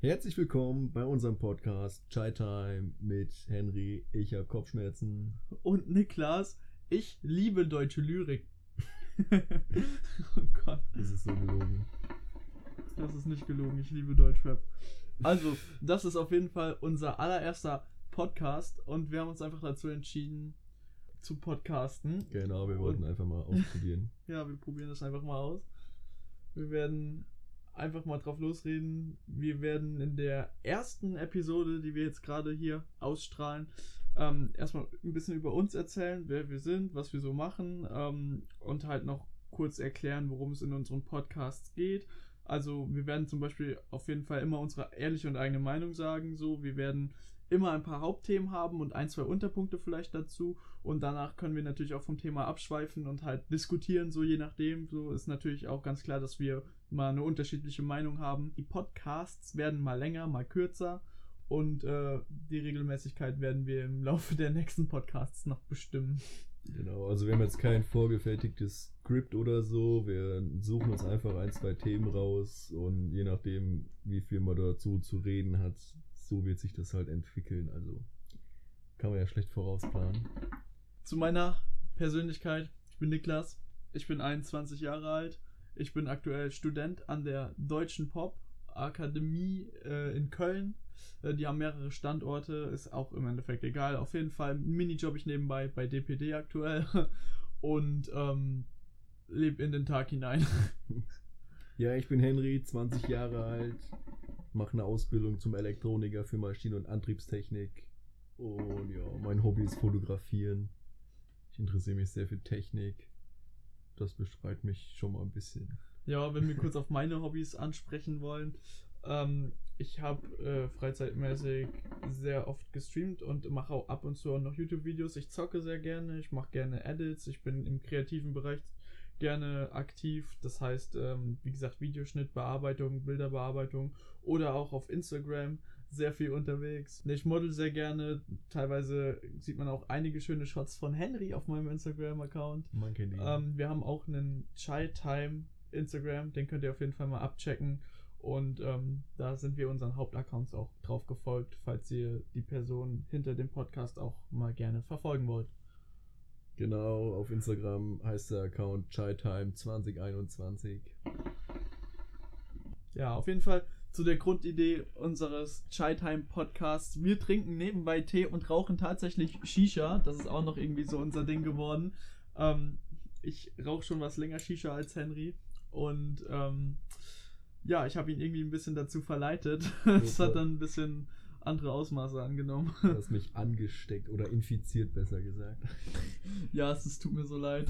Herzlich willkommen bei unserem Podcast Chai Time mit Henry. Ich habe Kopfschmerzen. Und Niklas, ich liebe deutsche Lyrik. oh Gott. Das ist so gelogen. Das ist nicht gelogen, ich liebe Deutschrap. Also, das ist auf jeden Fall unser allererster Podcast und wir haben uns einfach dazu entschieden zu podcasten. Genau, wir wollten Und- einfach mal ausprobieren. Ja, wir probieren das einfach mal aus. Wir werden einfach mal drauf losreden. Wir werden in der ersten Episode, die wir jetzt gerade hier ausstrahlen, ähm, erstmal ein bisschen über uns erzählen, wer wir sind, was wir so machen ähm, und halt noch kurz erklären, worum es in unseren Podcasts geht. Also wir werden zum Beispiel auf jeden Fall immer unsere ehrliche und eigene Meinung sagen. So, wir werden immer ein paar Hauptthemen haben und ein, zwei Unterpunkte vielleicht dazu. Und danach können wir natürlich auch vom Thema abschweifen und halt diskutieren, so je nachdem. So ist natürlich auch ganz klar, dass wir mal eine unterschiedliche Meinung haben. Die Podcasts werden mal länger, mal kürzer. Und äh, die Regelmäßigkeit werden wir im Laufe der nächsten Podcasts noch bestimmen. Genau, also wir haben jetzt kein vorgefertigtes Skript oder so. Wir suchen uns einfach ein, zwei Themen raus und je nachdem, wie viel man dazu zu reden hat, so wird sich das halt entwickeln. Also kann man ja schlecht vorausplanen. Zu meiner Persönlichkeit. Ich bin Niklas. Ich bin 21 Jahre alt. Ich bin aktuell Student an der Deutschen Pop Akademie äh, in Köln. Äh, die haben mehrere Standorte, ist auch im Endeffekt egal. Auf jeden Fall Minijob ich nebenbei bei DPD aktuell und ähm, lebe in den Tag hinein. Ja, ich bin Henry, 20 Jahre alt, mache eine Ausbildung zum Elektroniker für Maschinen- und Antriebstechnik. Und ja, mein Hobby ist Fotografieren. Ich interessiere mich sehr für Technik. Das beschreibt mich schon mal ein bisschen. Ja, wenn wir kurz auf meine Hobbys ansprechen wollen. Ähm, ich habe äh, freizeitmäßig sehr oft gestreamt und mache auch ab und zu auch noch YouTube-Videos. Ich zocke sehr gerne, ich mache gerne Edits, ich bin im kreativen Bereich gerne aktiv. Das heißt, ähm, wie gesagt, Videoschnitt, Bearbeitung, Bilderbearbeitung oder auch auf Instagram sehr viel unterwegs. Ich model sehr gerne. Teilweise sieht man auch einige schöne Shots von Henry auf meinem Instagram-Account. Man kennt ihn. Ähm, wir haben auch einen Chai Time Instagram, den könnt ihr auf jeden Fall mal abchecken. Und ähm, da sind wir unseren Hauptaccounts auch drauf gefolgt, falls ihr die Person hinter dem Podcast auch mal gerne verfolgen wollt. Genau, auf Instagram heißt der Account ChaiTime2021. Ja, auf jeden Fall zu der Grundidee unseres Chai Time Podcasts. Wir trinken nebenbei Tee und rauchen tatsächlich Shisha. Das ist auch noch irgendwie so unser Ding geworden. Ähm, ich rauche schon was länger Shisha als Henry. Und ähm, ja, ich habe ihn irgendwie ein bisschen dazu verleitet. Es hat dann ein bisschen andere Ausmaße angenommen. Du hast mich angesteckt oder infiziert, besser gesagt. Ja, es, es tut mir so leid.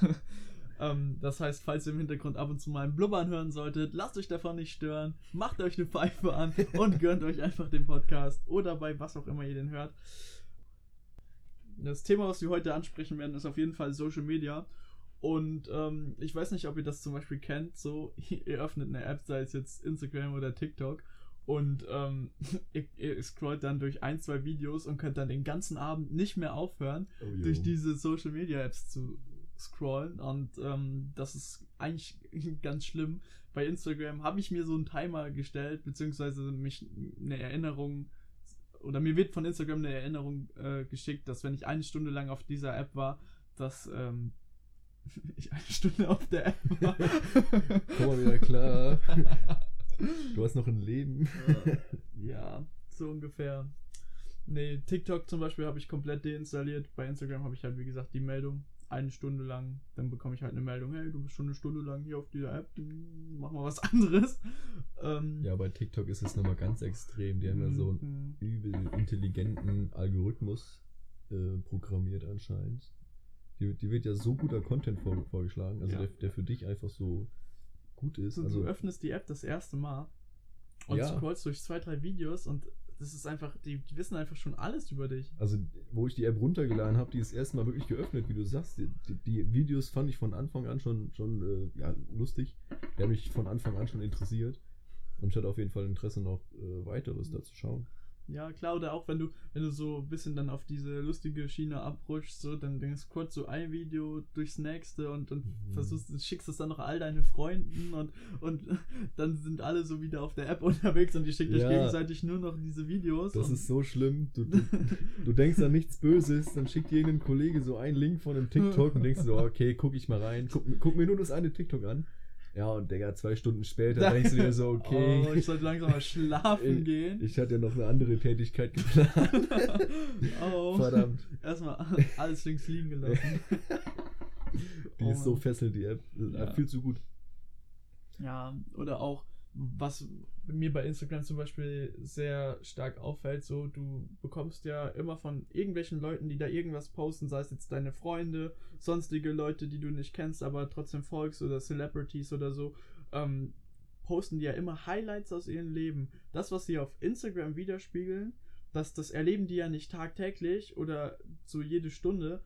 ähm, das heißt, falls ihr im Hintergrund ab und zu mal ein Blubbern hören solltet, lasst euch davon nicht stören, macht euch eine Pfeife an und gönnt euch einfach den Podcast oder bei was auch immer ihr den hört. Das Thema, was wir heute ansprechen werden, ist auf jeden Fall Social Media. Und ähm, ich weiß nicht, ob ihr das zum Beispiel kennt. So, ihr öffnet eine App, sei es jetzt Instagram oder TikTok, und ähm, ihr, ihr scrollt dann durch ein, zwei Videos und könnt dann den ganzen Abend nicht mehr aufhören, Oh, durch diese Social Media Apps zu scrollen. Und ähm, das ist eigentlich ganz schlimm. Bei Instagram habe ich mir so einen Timer gestellt, beziehungsweise mich eine Erinnerung oder mir wird von Instagram eine Erinnerung äh, geschickt, dass wenn ich eine Stunde lang auf dieser App war, dass ähm, ich eine Stunde auf der App war. Komm mal wieder klar. Du hast noch ein Leben. ja, so ungefähr. Nee, TikTok zum Beispiel habe ich komplett deinstalliert. Bei Instagram habe ich halt, wie gesagt, die Meldung. Eine Stunde lang. Dann bekomme ich halt eine Meldung. Hey, du bist schon eine Stunde lang hier auf dieser App. Mach mal was anderes. Ähm, Ja, bei TikTok ist es nochmal ganz extrem. Die haben ja so einen mhm. übel intelligenten Algorithmus äh, programmiert anscheinend. Die, die wird ja so guter Content vor, vorgeschlagen, also Ja. der, der für dich einfach so gut ist. So, Also, du öffnest die App das erste Mal und Ja. scrollst durch zwei, drei Videos und das ist einfach, die, die wissen einfach schon alles über dich. also, wo ich die App runtergeladen habe, die ist erstmal wirklich geöffnet, wie du sagst. Die, die, die Videos fand ich von Anfang an schon, schon äh, ja, lustig. Die haben mich von Anfang an schon interessiert. Und ich hatte auf jeden Fall Interesse, noch äh, weiteres da zu schauen. Ja, klar, oder auch wenn du, wenn du so ein bisschen dann auf diese lustige Schiene abrutschst, so, dann denkst du kurz so ein Video durchs nächste und, und mhm. versuchst, schickst es dann noch all deine Freunden und, und dann sind alle so wieder auf der App unterwegs und die schicken ja, euch gegenseitig nur noch diese Videos. Das ist so schlimm. Du, du, du denkst an nichts Böses, dann schickt dir irgendein Kollege so einen Link von einem TikTok und denkst so, okay, guck ich mal rein, guck, guck mir nur das eine TikTok an. Ja, und Digga, zwei Stunden später denkst du dir so, okay. Oh, ich sollte langsam mal schlafen ich, gehen. Ich hatte ja noch eine andere Tätigkeit geplant. oh. Verdammt. Erstmal alles links liegen gelassen. Die oh, ist so fesselnd, die App. Ja. Viel zu gut. Ja, oder auch, was mir bei Instagram zum Beispiel sehr stark auffällt, so du bekommst ja immer von irgendwelchen Leuten, die da irgendwas posten, sei es jetzt deine Freunde, sonstige Leute, die du nicht kennst, aber trotzdem folgst oder Celebrities oder so, ähm, posten die ja immer Highlights aus ihrem Leben. Das, was sie auf Instagram widerspiegeln, das, das erleben die ja nicht tagtäglich oder so jede Stunde,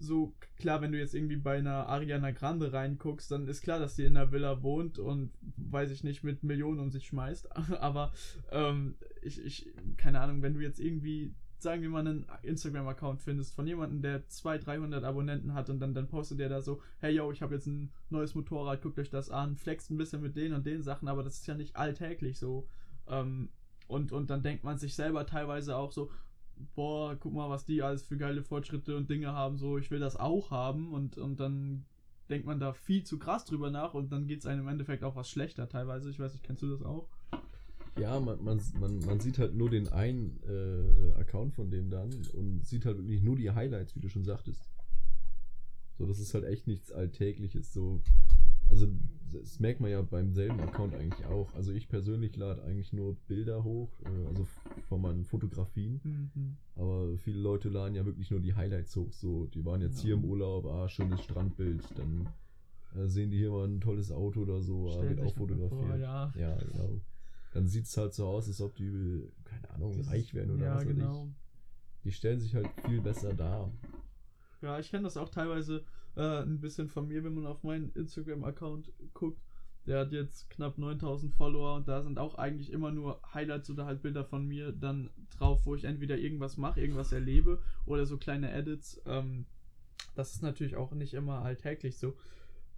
so klar, wenn du jetzt irgendwie bei einer Ariana Grande reinguckst, dann ist klar, dass sie in einer Villa wohnt und weiß ich nicht, mit Millionen um sich schmeißt. Aber ähm, ich, ich, keine Ahnung, wenn du jetzt irgendwie, sagen wir mal, einen Instagram-Account findest von jemandem, der 200, 300 Abonnenten hat und dann, dann postet der da so, hey yo, ich habe jetzt ein neues Motorrad, guckt euch das an, flext ein bisschen mit den und den Sachen, aber das ist ja nicht alltäglich so. Ähm, und, und dann denkt man sich selber teilweise auch so, boah, guck mal, was die alles für geile Fortschritte und Dinge haben, so, ich will das auch haben und, und dann denkt man da viel zu krass drüber nach und dann geht es einem im Endeffekt auch was schlechter teilweise. Ich weiß nicht, kennst du das auch? Ja, man, man, man, man sieht halt nur den einen äh, Account von dem dann und sieht halt wirklich nur die Highlights, wie du schon sagtest. So, das ist halt echt nichts Alltägliches. So, also das merkt man ja beim selben Account eigentlich auch. Also ich persönlich lade eigentlich nur Bilder hoch, äh, also von meinen Fotografien. Mhm. Aber viele Leute laden ja wirklich nur die Highlights hoch. So, die waren jetzt ja. hier im Urlaub, ah, schönes Strandbild, dann äh, sehen die hier mal ein tolles Auto oder so, ah, wird auch fotografiert. Vor, ja. ja, genau. Dann sieht es halt so aus, als ob die, keine Ahnung, das reich werden oder ja, was weiß genau. ich. Die stellen sich halt viel besser dar. Ja, ich kenne das auch teilweise äh, ein bisschen von mir, wenn man auf meinen Instagram-Account guckt. Der hat jetzt knapp 9000 Follower und da sind auch eigentlich immer nur Highlights oder halt Bilder von mir dann drauf, wo ich entweder irgendwas mache, irgendwas erlebe oder so kleine Edits. Ähm, das ist natürlich auch nicht immer alltäglich so.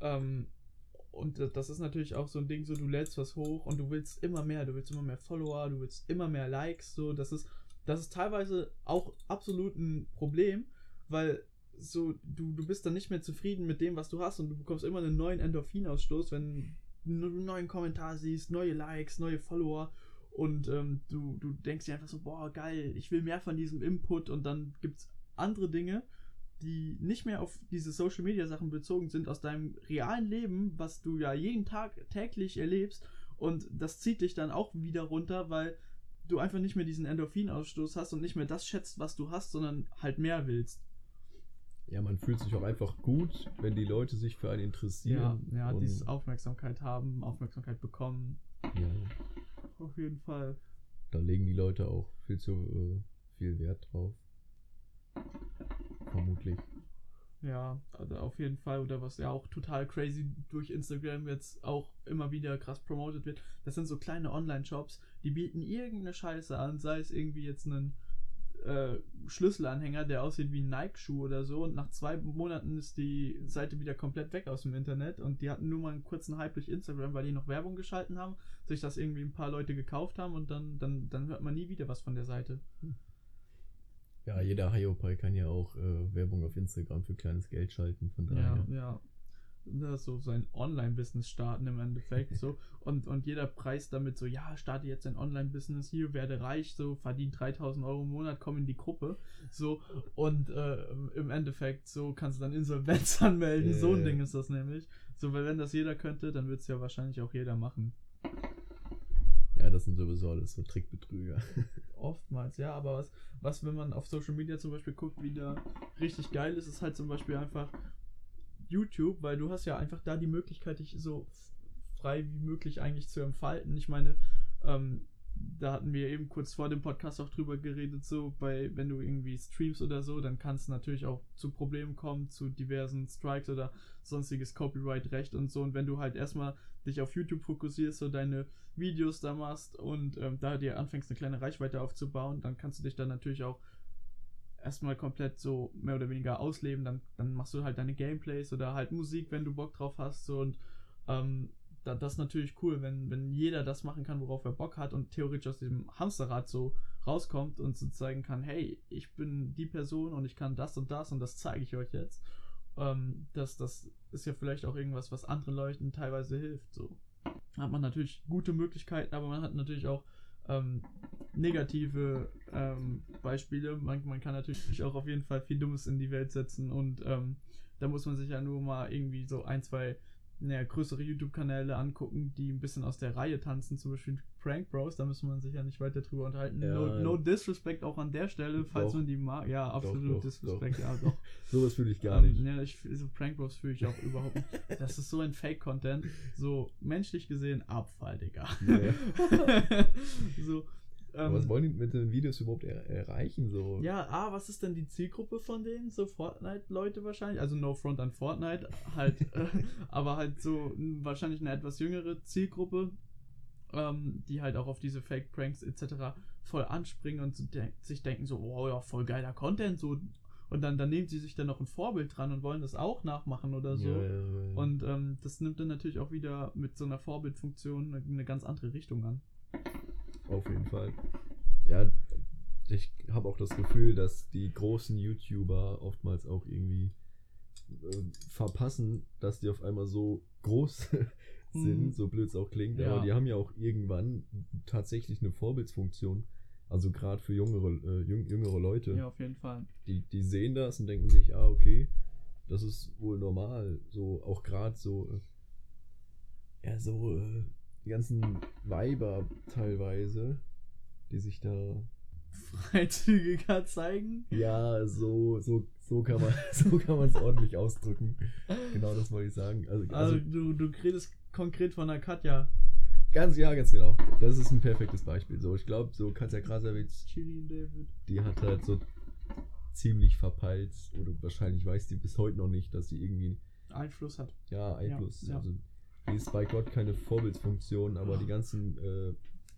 Ähm, und das ist natürlich auch so ein Ding, so du lädst was hoch und du willst immer mehr, du willst immer mehr Follower, du willst immer mehr Likes, so das ist, das ist teilweise auch absolut ein Problem, weil so, du, du bist dann nicht mehr zufrieden mit dem, was du hast und du bekommst immer einen neuen Endorphinausstoß, wenn du einen neuen Kommentar siehst, neue Likes, neue Follower und ähm, du, du denkst dir einfach so, boah, geil, ich will mehr von diesem Input und dann gibt es andere Dinge, die nicht mehr auf diese Social Media Sachen bezogen sind, aus deinem realen Leben, was du ja jeden Tag täglich erlebst und das zieht dich dann auch wieder runter, weil du einfach nicht mehr diesen Endorphinausstoß hast und nicht mehr das schätzt, was du hast, sondern halt mehr willst ja, man fühlt sich auch einfach gut, wenn die Leute sich für einen interessieren. Ja, ja dieses Aufmerksamkeit haben, Aufmerksamkeit bekommen. Ja. Auf jeden Fall. Da legen die Leute auch viel zu äh, viel Wert drauf. Vermutlich. Ja, also auf jeden Fall. Oder was ja auch total crazy durch Instagram jetzt auch immer wieder krass promoted wird. Das sind so kleine Online-Shops, die bieten irgendeine Scheiße an, sei es irgendwie jetzt einen äh, Schlüsselanhänger, der aussieht wie ein Nike-Schuh oder so. Und nach zwei Monaten ist die Seite wieder komplett weg aus dem Internet. Und die hatten nur mal einen kurzen Hype durch Instagram, weil die noch Werbung geschalten haben, sich das irgendwie ein paar Leute gekauft haben und dann, dann, dann hört man nie wieder was von der Seite. Ja, jeder Hiopai kann ja auch äh, Werbung auf Instagram für kleines Geld schalten, von daher. Ja, ja so sein Online-Business starten im Endeffekt so und, und jeder Preis damit so, ja, starte jetzt ein Online-Business hier, werde reich, so, verdien 3000 Euro im Monat, komm in die Gruppe, so und äh, im Endeffekt so kannst du dann Insolvenz anmelden, yeah. so ein Ding ist das nämlich, so, weil wenn das jeder könnte, dann wird es ja wahrscheinlich auch jeder machen. Ja, das sind sowieso alles so Trickbetrüger. Oftmals, ja, aber was, was, wenn man auf Social Media zum Beispiel guckt, wie da richtig geil ist, ist halt zum Beispiel einfach YouTube, weil du hast ja einfach da die Möglichkeit, dich so frei wie möglich eigentlich zu entfalten. Ich meine, ähm, da hatten wir eben kurz vor dem Podcast auch drüber geredet, so bei, wenn du irgendwie streamst oder so, dann kann es natürlich auch zu Problemen kommen, zu diversen Strikes oder sonstiges Copyright-Recht und so. Und wenn du halt erstmal dich auf YouTube fokussierst, so deine Videos da machst und ähm, da dir anfängst, eine kleine Reichweite aufzubauen, dann kannst du dich dann natürlich auch erstmal komplett so mehr oder weniger ausleben. Dann, dann machst du halt deine Gameplays oder halt Musik, wenn du Bock drauf hast. So, und ähm, da, das ist natürlich cool, wenn, wenn jeder das machen kann, worauf er Bock hat und theoretisch aus dem Hamsterrad so rauskommt und so zeigen kann, hey, ich bin die Person und ich kann das und das und das zeige ich euch jetzt. Ähm, das, das ist ja vielleicht auch irgendwas, was anderen Leuten teilweise hilft. So hat man natürlich gute Möglichkeiten, aber man hat natürlich auch ähm, negative ähm, Beispiele. Man, man kann natürlich auch auf jeden Fall viel Dummes in die Welt setzen und ähm, da muss man sich ja nur mal irgendwie so ein, zwei naja, größere YouTube-Kanäle angucken, die ein bisschen aus der Reihe tanzen, zum Beispiel Prank Bros, da müssen wir sich ja nicht weiter drüber unterhalten. Ja, no, no, Disrespect auch an der Stelle, falls doch, man die mag. Ja, absolut doch, doch, Disrespect, ja doch. Sowas fühle ich gar um, nicht. Ja, ich, so Prank Bros fühle ich auch überhaupt nicht. Das ist so ein Fake-Content. So menschlich gesehen Abfall, Digga. Ja. so, ähm, was wollen die mit den Videos überhaupt er erreichen? So? Ja, ah, was ist denn die Zielgruppe von denen? So Fortnite-Leute wahrscheinlich. Also No Front an Fortnite, halt, äh, aber halt so wahrscheinlich eine etwas jüngere Zielgruppe, ähm, die halt auch auf diese Fake-Pranks etc. voll anspringen und so de sich denken so, oh ja, voll geiler Content, so und dann, dann nehmen sie sich dann noch ein Vorbild dran und wollen das auch nachmachen oder so. Ja, ja, ja. Und ähm, das nimmt dann natürlich auch wieder mit so einer Vorbildfunktion eine, eine ganz andere Richtung an. Auf jeden Fall. Ja, ich habe auch das Gefühl, dass die großen YouTuber oftmals auch irgendwie äh, verpassen, dass die auf einmal so groß sind, mhm. so blöd es auch klingt, ja. aber die haben ja auch irgendwann tatsächlich eine Vorbildsfunktion. Also gerade für jüngere, äh, jüngere Leute. Ja, auf jeden Fall. Die, die sehen das und denken sich, ah, okay, das ist wohl normal. So, auch gerade so, äh, ja, so, äh, die ganzen Weiber teilweise, die sich da freizügiger zeigen. Ja, so, so, so kann man so kann man es ordentlich ausdrücken. Genau das wollte ich sagen. Also, also, also du, du redest konkret von der Katja. Ganz, ja, ganz genau. Das ist ein perfektes Beispiel. So, ich glaube, so Katja Krasavitz, die hat halt so ziemlich verpeilt, oder wahrscheinlich weiß die bis heute noch nicht, dass sie irgendwie Einfluss hat. Ja, Einfluss. Ja, Also ist bei Gott keine Vorbildsfunktion, aber die ganzen äh,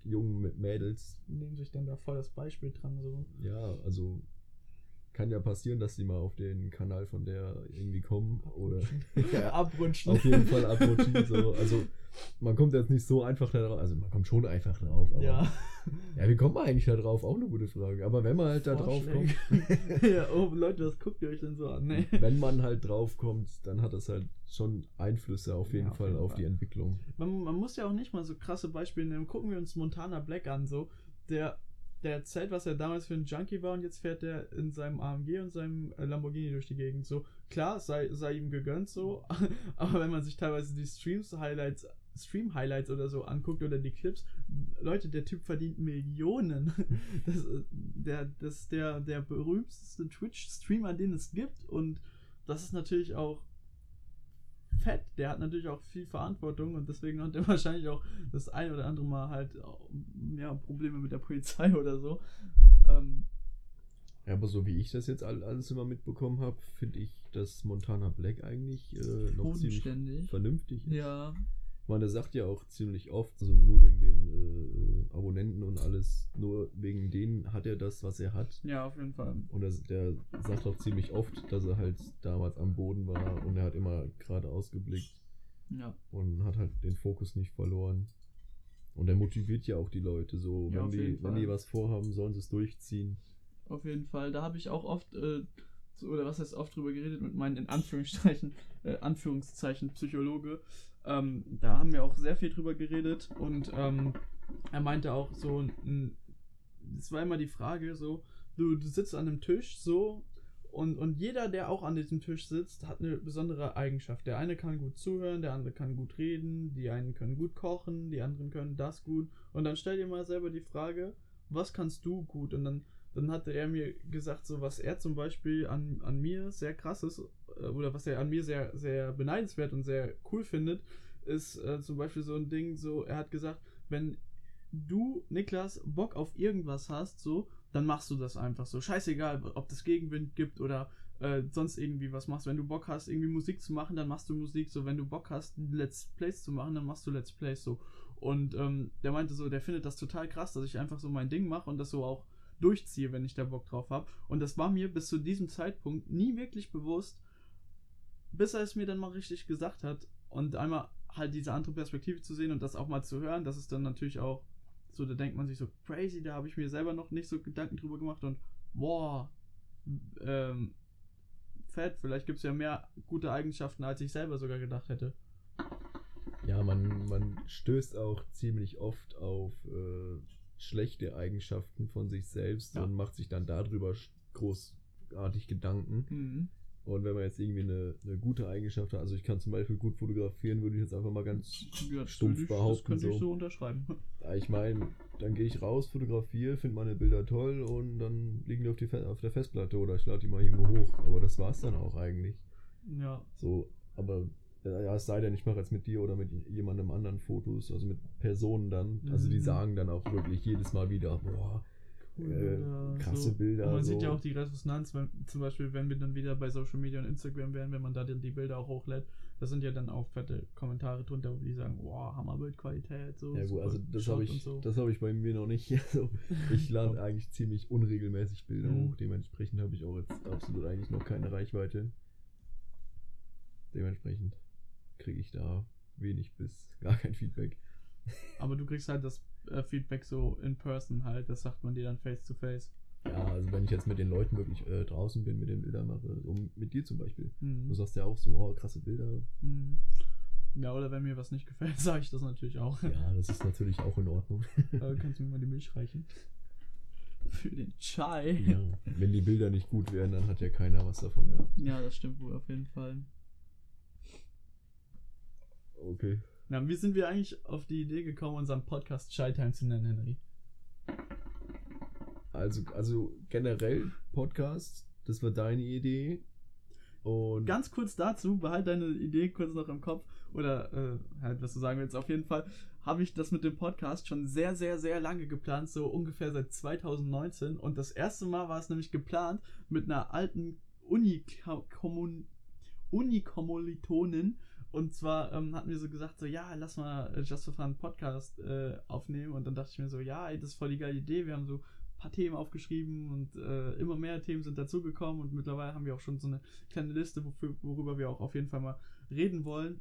jungen Mädels nehmen sich dann da voll das Beispiel dran. So. Ja, also kann ja passieren, dass die mal auf den Kanal von der irgendwie kommen oder ja, abrutschen. Auf jeden Fall abrutschen. So. Also man kommt jetzt nicht so einfach darauf, also man kommt schon einfach drauf, aber ja. ja, wie kommt man eigentlich da drauf? Auch eine gute Frage. Aber wenn man halt da drauf kommt. ja, oh Leute, was guckt ihr euch denn so an? Nee. Wenn man halt drauf kommt, dann hat das halt schon Einflüsse auf jeden ja, Fall auf, jeden auf Fall. die Entwicklung. Man, man, muss ja auch nicht mal so krasse Beispiele nehmen. Gucken wir uns Montana Black an, so. Der der erzählt, was er damals für ein Junkie war und jetzt fährt er in seinem AMG und seinem äh, Lamborghini durch die Gegend. So, klar, sei, sei ihm gegönnt so, aber wenn man sich teilweise die Streams, Highlights, Stream-Highlights oder so anguckt oder die Clips, Leute, der Typ verdient Millionen. Das, der, das ist der, der berühmteste Twitch-Streamer, den es gibt und das ist natürlich auch fett. Der hat natürlich auch viel Verantwortung und deswegen hat er wahrscheinlich auch das ein oder andere Mal halt ja, Probleme mit der Polizei oder so. Ähm, ja, aber so wie ich das jetzt alles immer mitbekommen habe, finde ich, dass Montana Black eigentlich äh, noch ziemlich vernünftig ist. Ja. Ich meine, der sagt ja auch ziemlich oft, also nur wegen den äh, Abonnenten und alles, nur wegen denen hat er das, was er hat. Ja, auf jeden Fall. Und er, der sagt auch ziemlich oft, dass er halt damals am Boden war und er hat immer gerade ausgeblickt. Ja. Und hat halt den Fokus nicht verloren. Und er motiviert ja auch die Leute so. Ja, wenn, die, wenn die was vorhaben, sollen sie es durchziehen. Auf jeden Fall. Da habe ich auch oft, äh, oder was heißt oft drüber geredet mit meinen in Anführungszeichen, äh, Anführungszeichen Psychologe. Ähm, da haben wir auch sehr viel drüber geredet und ähm, er meinte auch so, es war immer die Frage so, du, du sitzt an einem Tisch so und, und jeder, der auch an diesem Tisch sitzt, hat eine besondere Eigenschaft. Der eine kann gut zuhören, der andere kann gut reden, die einen können gut kochen, die anderen können das gut. Und dann stell dir mal selber die Frage, was kannst du gut? Und dann, dann hatte er mir gesagt, so was er zum Beispiel an, an mir sehr krass ist, äh, oder was er an mir sehr, sehr beneidenswert und sehr cool findet, ist äh, zum Beispiel so ein Ding, so, er hat gesagt, wenn du, Niklas, Bock auf irgendwas hast, so, dann machst du das einfach so. Scheißegal, ob das Gegenwind gibt oder äh, sonst irgendwie was machst. Wenn du Bock hast, irgendwie Musik zu machen, dann machst du Musik. So, wenn du Bock hast, Let's Plays zu machen, dann machst du Let's Plays so. Und ähm, der meinte so, der findet das total krass, dass ich einfach so mein Ding mache und das so auch durchziehe, wenn ich da Bock drauf habe. Und das war mir bis zu diesem Zeitpunkt nie wirklich bewusst, bis er es mir dann mal richtig gesagt hat. Und einmal halt diese andere Perspektive zu sehen und das auch mal zu hören, das ist dann natürlich auch so, da denkt man sich so, crazy, da habe ich mir selber noch nicht so Gedanken drüber gemacht und boah, ähm, fett, vielleicht gibt es ja mehr gute Eigenschaften, als ich selber sogar gedacht hätte. Ja, man, man stößt auch ziemlich oft auf äh, schlechte Eigenschaften von sich selbst Ja. und macht sich dann darüber großartig Gedanken. Mhm. Und wenn man jetzt irgendwie eine, eine gute Eigenschaft hat, also ich kann zum Beispiel gut fotografieren, würde ich jetzt einfach mal ganz Ja, das, Stumpf ich, das behaupten, könnte ich so. so unterschreiben. Ja, Ich meine, dann gehe ich raus, fotografiere, finde meine Bilder toll und dann liegen die auf, die auf der Festplatte oder ich lade die mal irgendwo hoch. Aber das war's dann auch eigentlich. Ja, So, aber ja, es sei denn, ich mache jetzt mit dir oder mit jemandem anderen Fotos, also mit Personen dann. Also die Mhm. sagen dann auch wirklich jedes Mal wieder, boah, äh, Bilder, krasse Bilder. Und man so. sieht ja auch die Resonanz, wenn, zum Beispiel, wenn wir dann wieder bei Social Media und Instagram wären, wenn man da dann die Bilder auch hochlädt, da sind ja dann auch fette Kommentare drunter, wo die sagen, boah, Hammerbildqualität, so. Ja gut, also das habe ich, so. das habe ich bei mir noch nicht. Also ich lade eigentlich ziemlich unregelmäßig Bilder Mhm. hoch. Dementsprechend habe ich auch jetzt absolut eigentlich noch keine Reichweite. Dementsprechend kriege ich da wenig bis gar kein Feedback. Aber du kriegst halt das äh, Feedback so in person halt, das sagt man dir dann face to face. Ja, also wenn ich jetzt mit den Leuten wirklich äh, draußen bin, mit den Bildern mache, um, mit dir zum Beispiel. Mhm. Du sagst ja auch so, oh, krasse Bilder. Mhm. Ja, oder wenn mir was nicht gefällt, sage ich das natürlich auch. Ja, das ist natürlich auch in Ordnung. Äh, kannst du mir mal die Milch reichen? Für den Chai. ja, wenn die Bilder nicht gut wären, dann hat ja keiner was davon gehabt. Ja, das stimmt wohl auf jeden Fall. Okay. Na, wie sind wir eigentlich auf die Idee gekommen, unseren Podcast Time zu nennen, Henry? Also, also generell Podcast, das war deine Idee. Und Ganz kurz dazu, behalt deine Idee kurz noch im Kopf. Oder äh, halt, was du sagen willst. Auf jeden Fall habe ich das mit dem Podcast schon sehr, sehr, sehr lange geplant. So ungefähr seit 2019. Und das erste Mal war es nämlich geplant mit einer alten Uni-Kommilitonin. Und zwar ähm, hatten wir so gesagt, so, ja, lass mal Just for Fun einen Podcast äh, aufnehmen. Und dann dachte ich mir so, ja, ey, das ist voll die geile Idee. Wir haben so ein paar Themen aufgeschrieben und äh, immer mehr Themen sind dazugekommen. Und mittlerweile haben wir auch schon so eine kleine Liste, wofür, worüber wir auch auf jeden Fall mal reden wollen.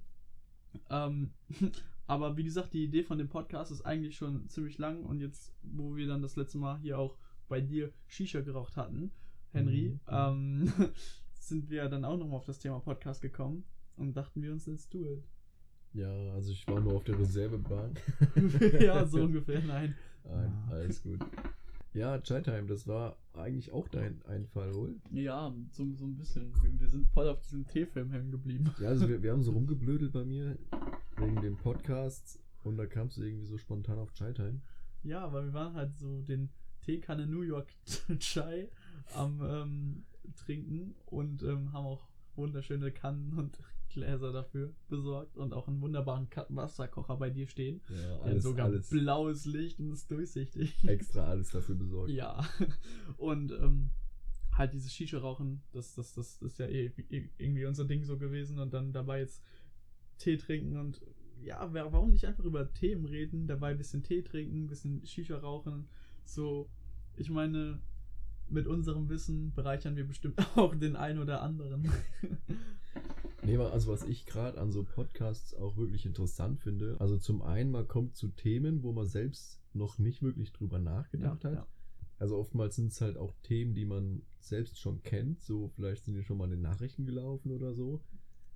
Ähm, aber wie gesagt, die Idee von dem Podcast ist eigentlich schon ziemlich lang. Und jetzt, wo wir dann das letzte Mal hier auch bei dir Shisha geraucht hatten, Henry, Mhm. ähm, sind wir dann auch nochmal auf das Thema Podcast gekommen und dachten wir uns, let's do it. ja, also ich war nur auf der Reservebank. ja, so ungefähr, nein. Nein, Ja. alles gut. Ja, Chai Time, das war eigentlich auch dein Einfall, wohl? Ja, so, so ein bisschen. Wir- sind voll auf diesem T-Film hängen geblieben. Ja, also wir, wir haben so rumgeblödelt bei mir wegen dem Podcast und da kamst du irgendwie so spontan auf Chai Time. Ja, weil wir waren halt so den Teekanne New York Chai am ähm, Trinken und ähm, haben auch wunderschöne Kannen und Gläser dafür besorgt und auch einen wunderbaren Wasserkocher bei dir stehen. Ja, alles, sogar alles blaues Licht und ist durchsichtig. extra alles dafür besorgt. Ja. Und ähm, halt dieses Shisha-Rauchen, das, das, das ist ja eh, eh- irgendwie unser Ding so gewesen und dann dabei jetzt Tee trinken und ja, warum nicht einfach über Themen reden, dabei ein bisschen Tee trinken, ein bisschen Shisha rauchen. So, ich meine, mit unserem Wissen bereichern wir bestimmt auch den einen oder anderen. Nee, also was ich gerade an so Podcasts auch wirklich interessant finde, also zum einen, man kommt zu Themen, wo man selbst noch nicht wirklich drüber nachgedacht hat. ja. Also oftmals sind es halt auch Themen, die man selbst schon kennt, so vielleicht sind die schon mal in den Nachrichten gelaufen oder so,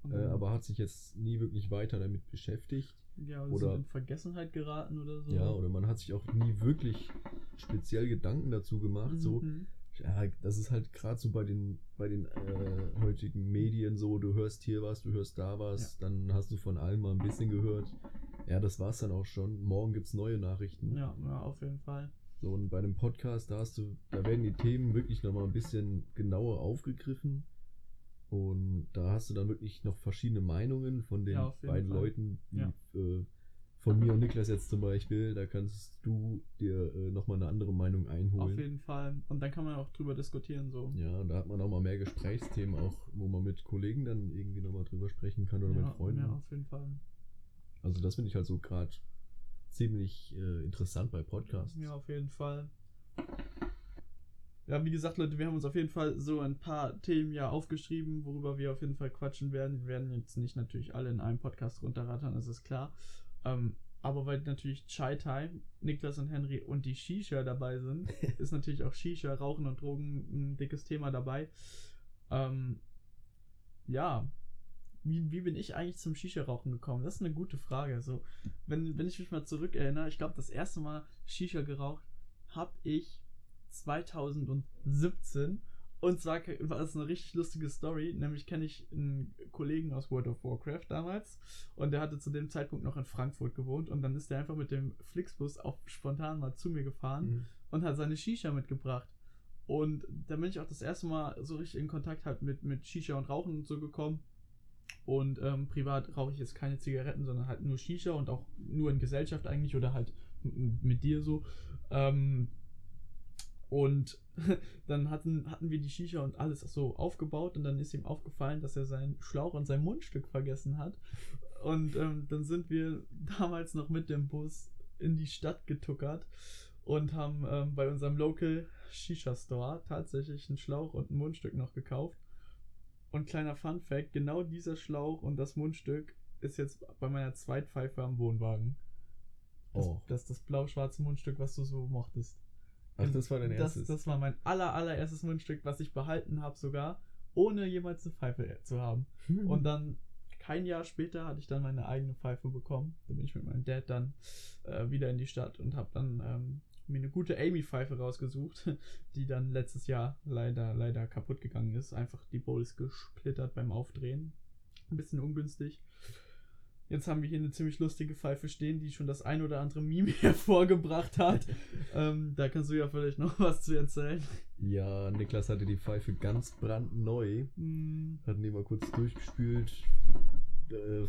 Und äh, aber hat sich jetzt nie wirklich weiter damit beschäftigt. ja, oder oder- in Vergessenheit geraten oder so. Ja, oder man hat sich auch nie wirklich speziell Gedanken dazu gemacht, so Mhm. Ja, das ist halt gerade so bei den, bei den äh, heutigen Medien so, du hörst hier was, du hörst da was, dann hast du von allem mal ein bisschen gehört. Ja, das war's dann auch schon. Morgen gibt's neue Nachrichten. Ja, ja, auf jeden Fall. So, und bei dem Podcast, da hast du, da werden die Themen wirklich nochmal ein bisschen genauer aufgegriffen. Und da hast du dann wirklich noch verschiedene Meinungen von den Ja, beiden Fall. Leuten, die Ja. äh, von mir und Niklas jetzt zum Beispiel, da kannst du dir äh, nochmal eine andere Meinung einholen. Auf jeden Fall. Und dann kann man auch drüber diskutieren, so. Ja, und da hat man auch mal mehr Gesprächsthemen, auch wo man mit Kollegen dann irgendwie nochmal drüber sprechen kann oder ja, mit Freunden. Ja, auf jeden Fall. Also das finde ich halt so gerade ziemlich äh, interessant bei Podcasts. Ja, auf jeden Fall. Ja, wie gesagt, Leute, wir haben uns auf jeden Fall so ein paar Themen ja aufgeschrieben, worüber wir auf jeden Fall quatschen werden. Wir werden jetzt nicht natürlich alle in einem Podcast runterrattern, das ist klar. Ähm, aber weil natürlich Chai Time, Niklas und Henry und die Shisha dabei sind, ist natürlich auch Shisha, Rauchen und Drogen ein dickes Thema dabei. Ähm, ja, wie, wie bin ich eigentlich zum Shisha-Rauchen gekommen? Das ist eine gute Frage. So, wenn, wenn ich mich mal zurückerinnere, ich glaube, das erste Mal Shisha geraucht habe ich 2017. Und zwar war das eine richtig lustige Story. Nämlich kenne ich einen Kollegen aus World of Warcraft damals. Und der hatte zu dem Zeitpunkt noch in Frankfurt gewohnt. Und dann ist der einfach mit dem Flixbus auch spontan mal zu mir gefahren Mhm. und hat seine Shisha mitgebracht. Und da bin ich auch das erste Mal so richtig in Kontakt halt mit, mit Shisha und Rauchen und so gekommen. Und ähm, privat rauche ich jetzt keine Zigaretten, sondern halt nur Shisha und auch nur in Gesellschaft eigentlich oder halt mit dir so. Ähm, und dann hatten, hatten wir die Shisha und alles so aufgebaut und dann ist ihm aufgefallen, dass er seinen Schlauch und sein Mundstück vergessen hat. Und ähm, dann sind wir damals noch mit dem Bus in die Stadt getuckert und haben ähm, bei unserem Local Shisha Store tatsächlich einen Schlauch und ein Mundstück noch gekauft. Und kleiner Fun Fact: genau dieser Schlauch und das Mundstück ist jetzt bei meiner Zweitpfeife am Wohnwagen. Das, Oh. das ist das blau-schwarze Mundstück, was du so mochtest. Ach, das war dein das, erstes. Das war mein aller, allererstes Mundstück, was ich behalten habe sogar, ohne jemals eine Pfeife zu haben. Mhm. Und dann, kein Jahr später, hatte ich dann meine eigene Pfeife bekommen. Da bin ich mit meinem Dad dann äh, wieder in die Stadt und habe dann ähm, mir eine gute Amy-Pfeife rausgesucht, die dann letztes Jahr leider, leider kaputt gegangen ist. Einfach die Bowl ist gesplittert beim Aufdrehen. Ein bisschen ungünstig. Jetzt haben wir hier eine ziemlich lustige Pfeife stehen, die schon das ein oder andere Meme hervorgebracht hat. ähm, da kannst du ja vielleicht noch was zu erzählen. ja, Niklas hatte die Pfeife ganz brandneu. Hm, Hatten die mal kurz durchgespült. Äh,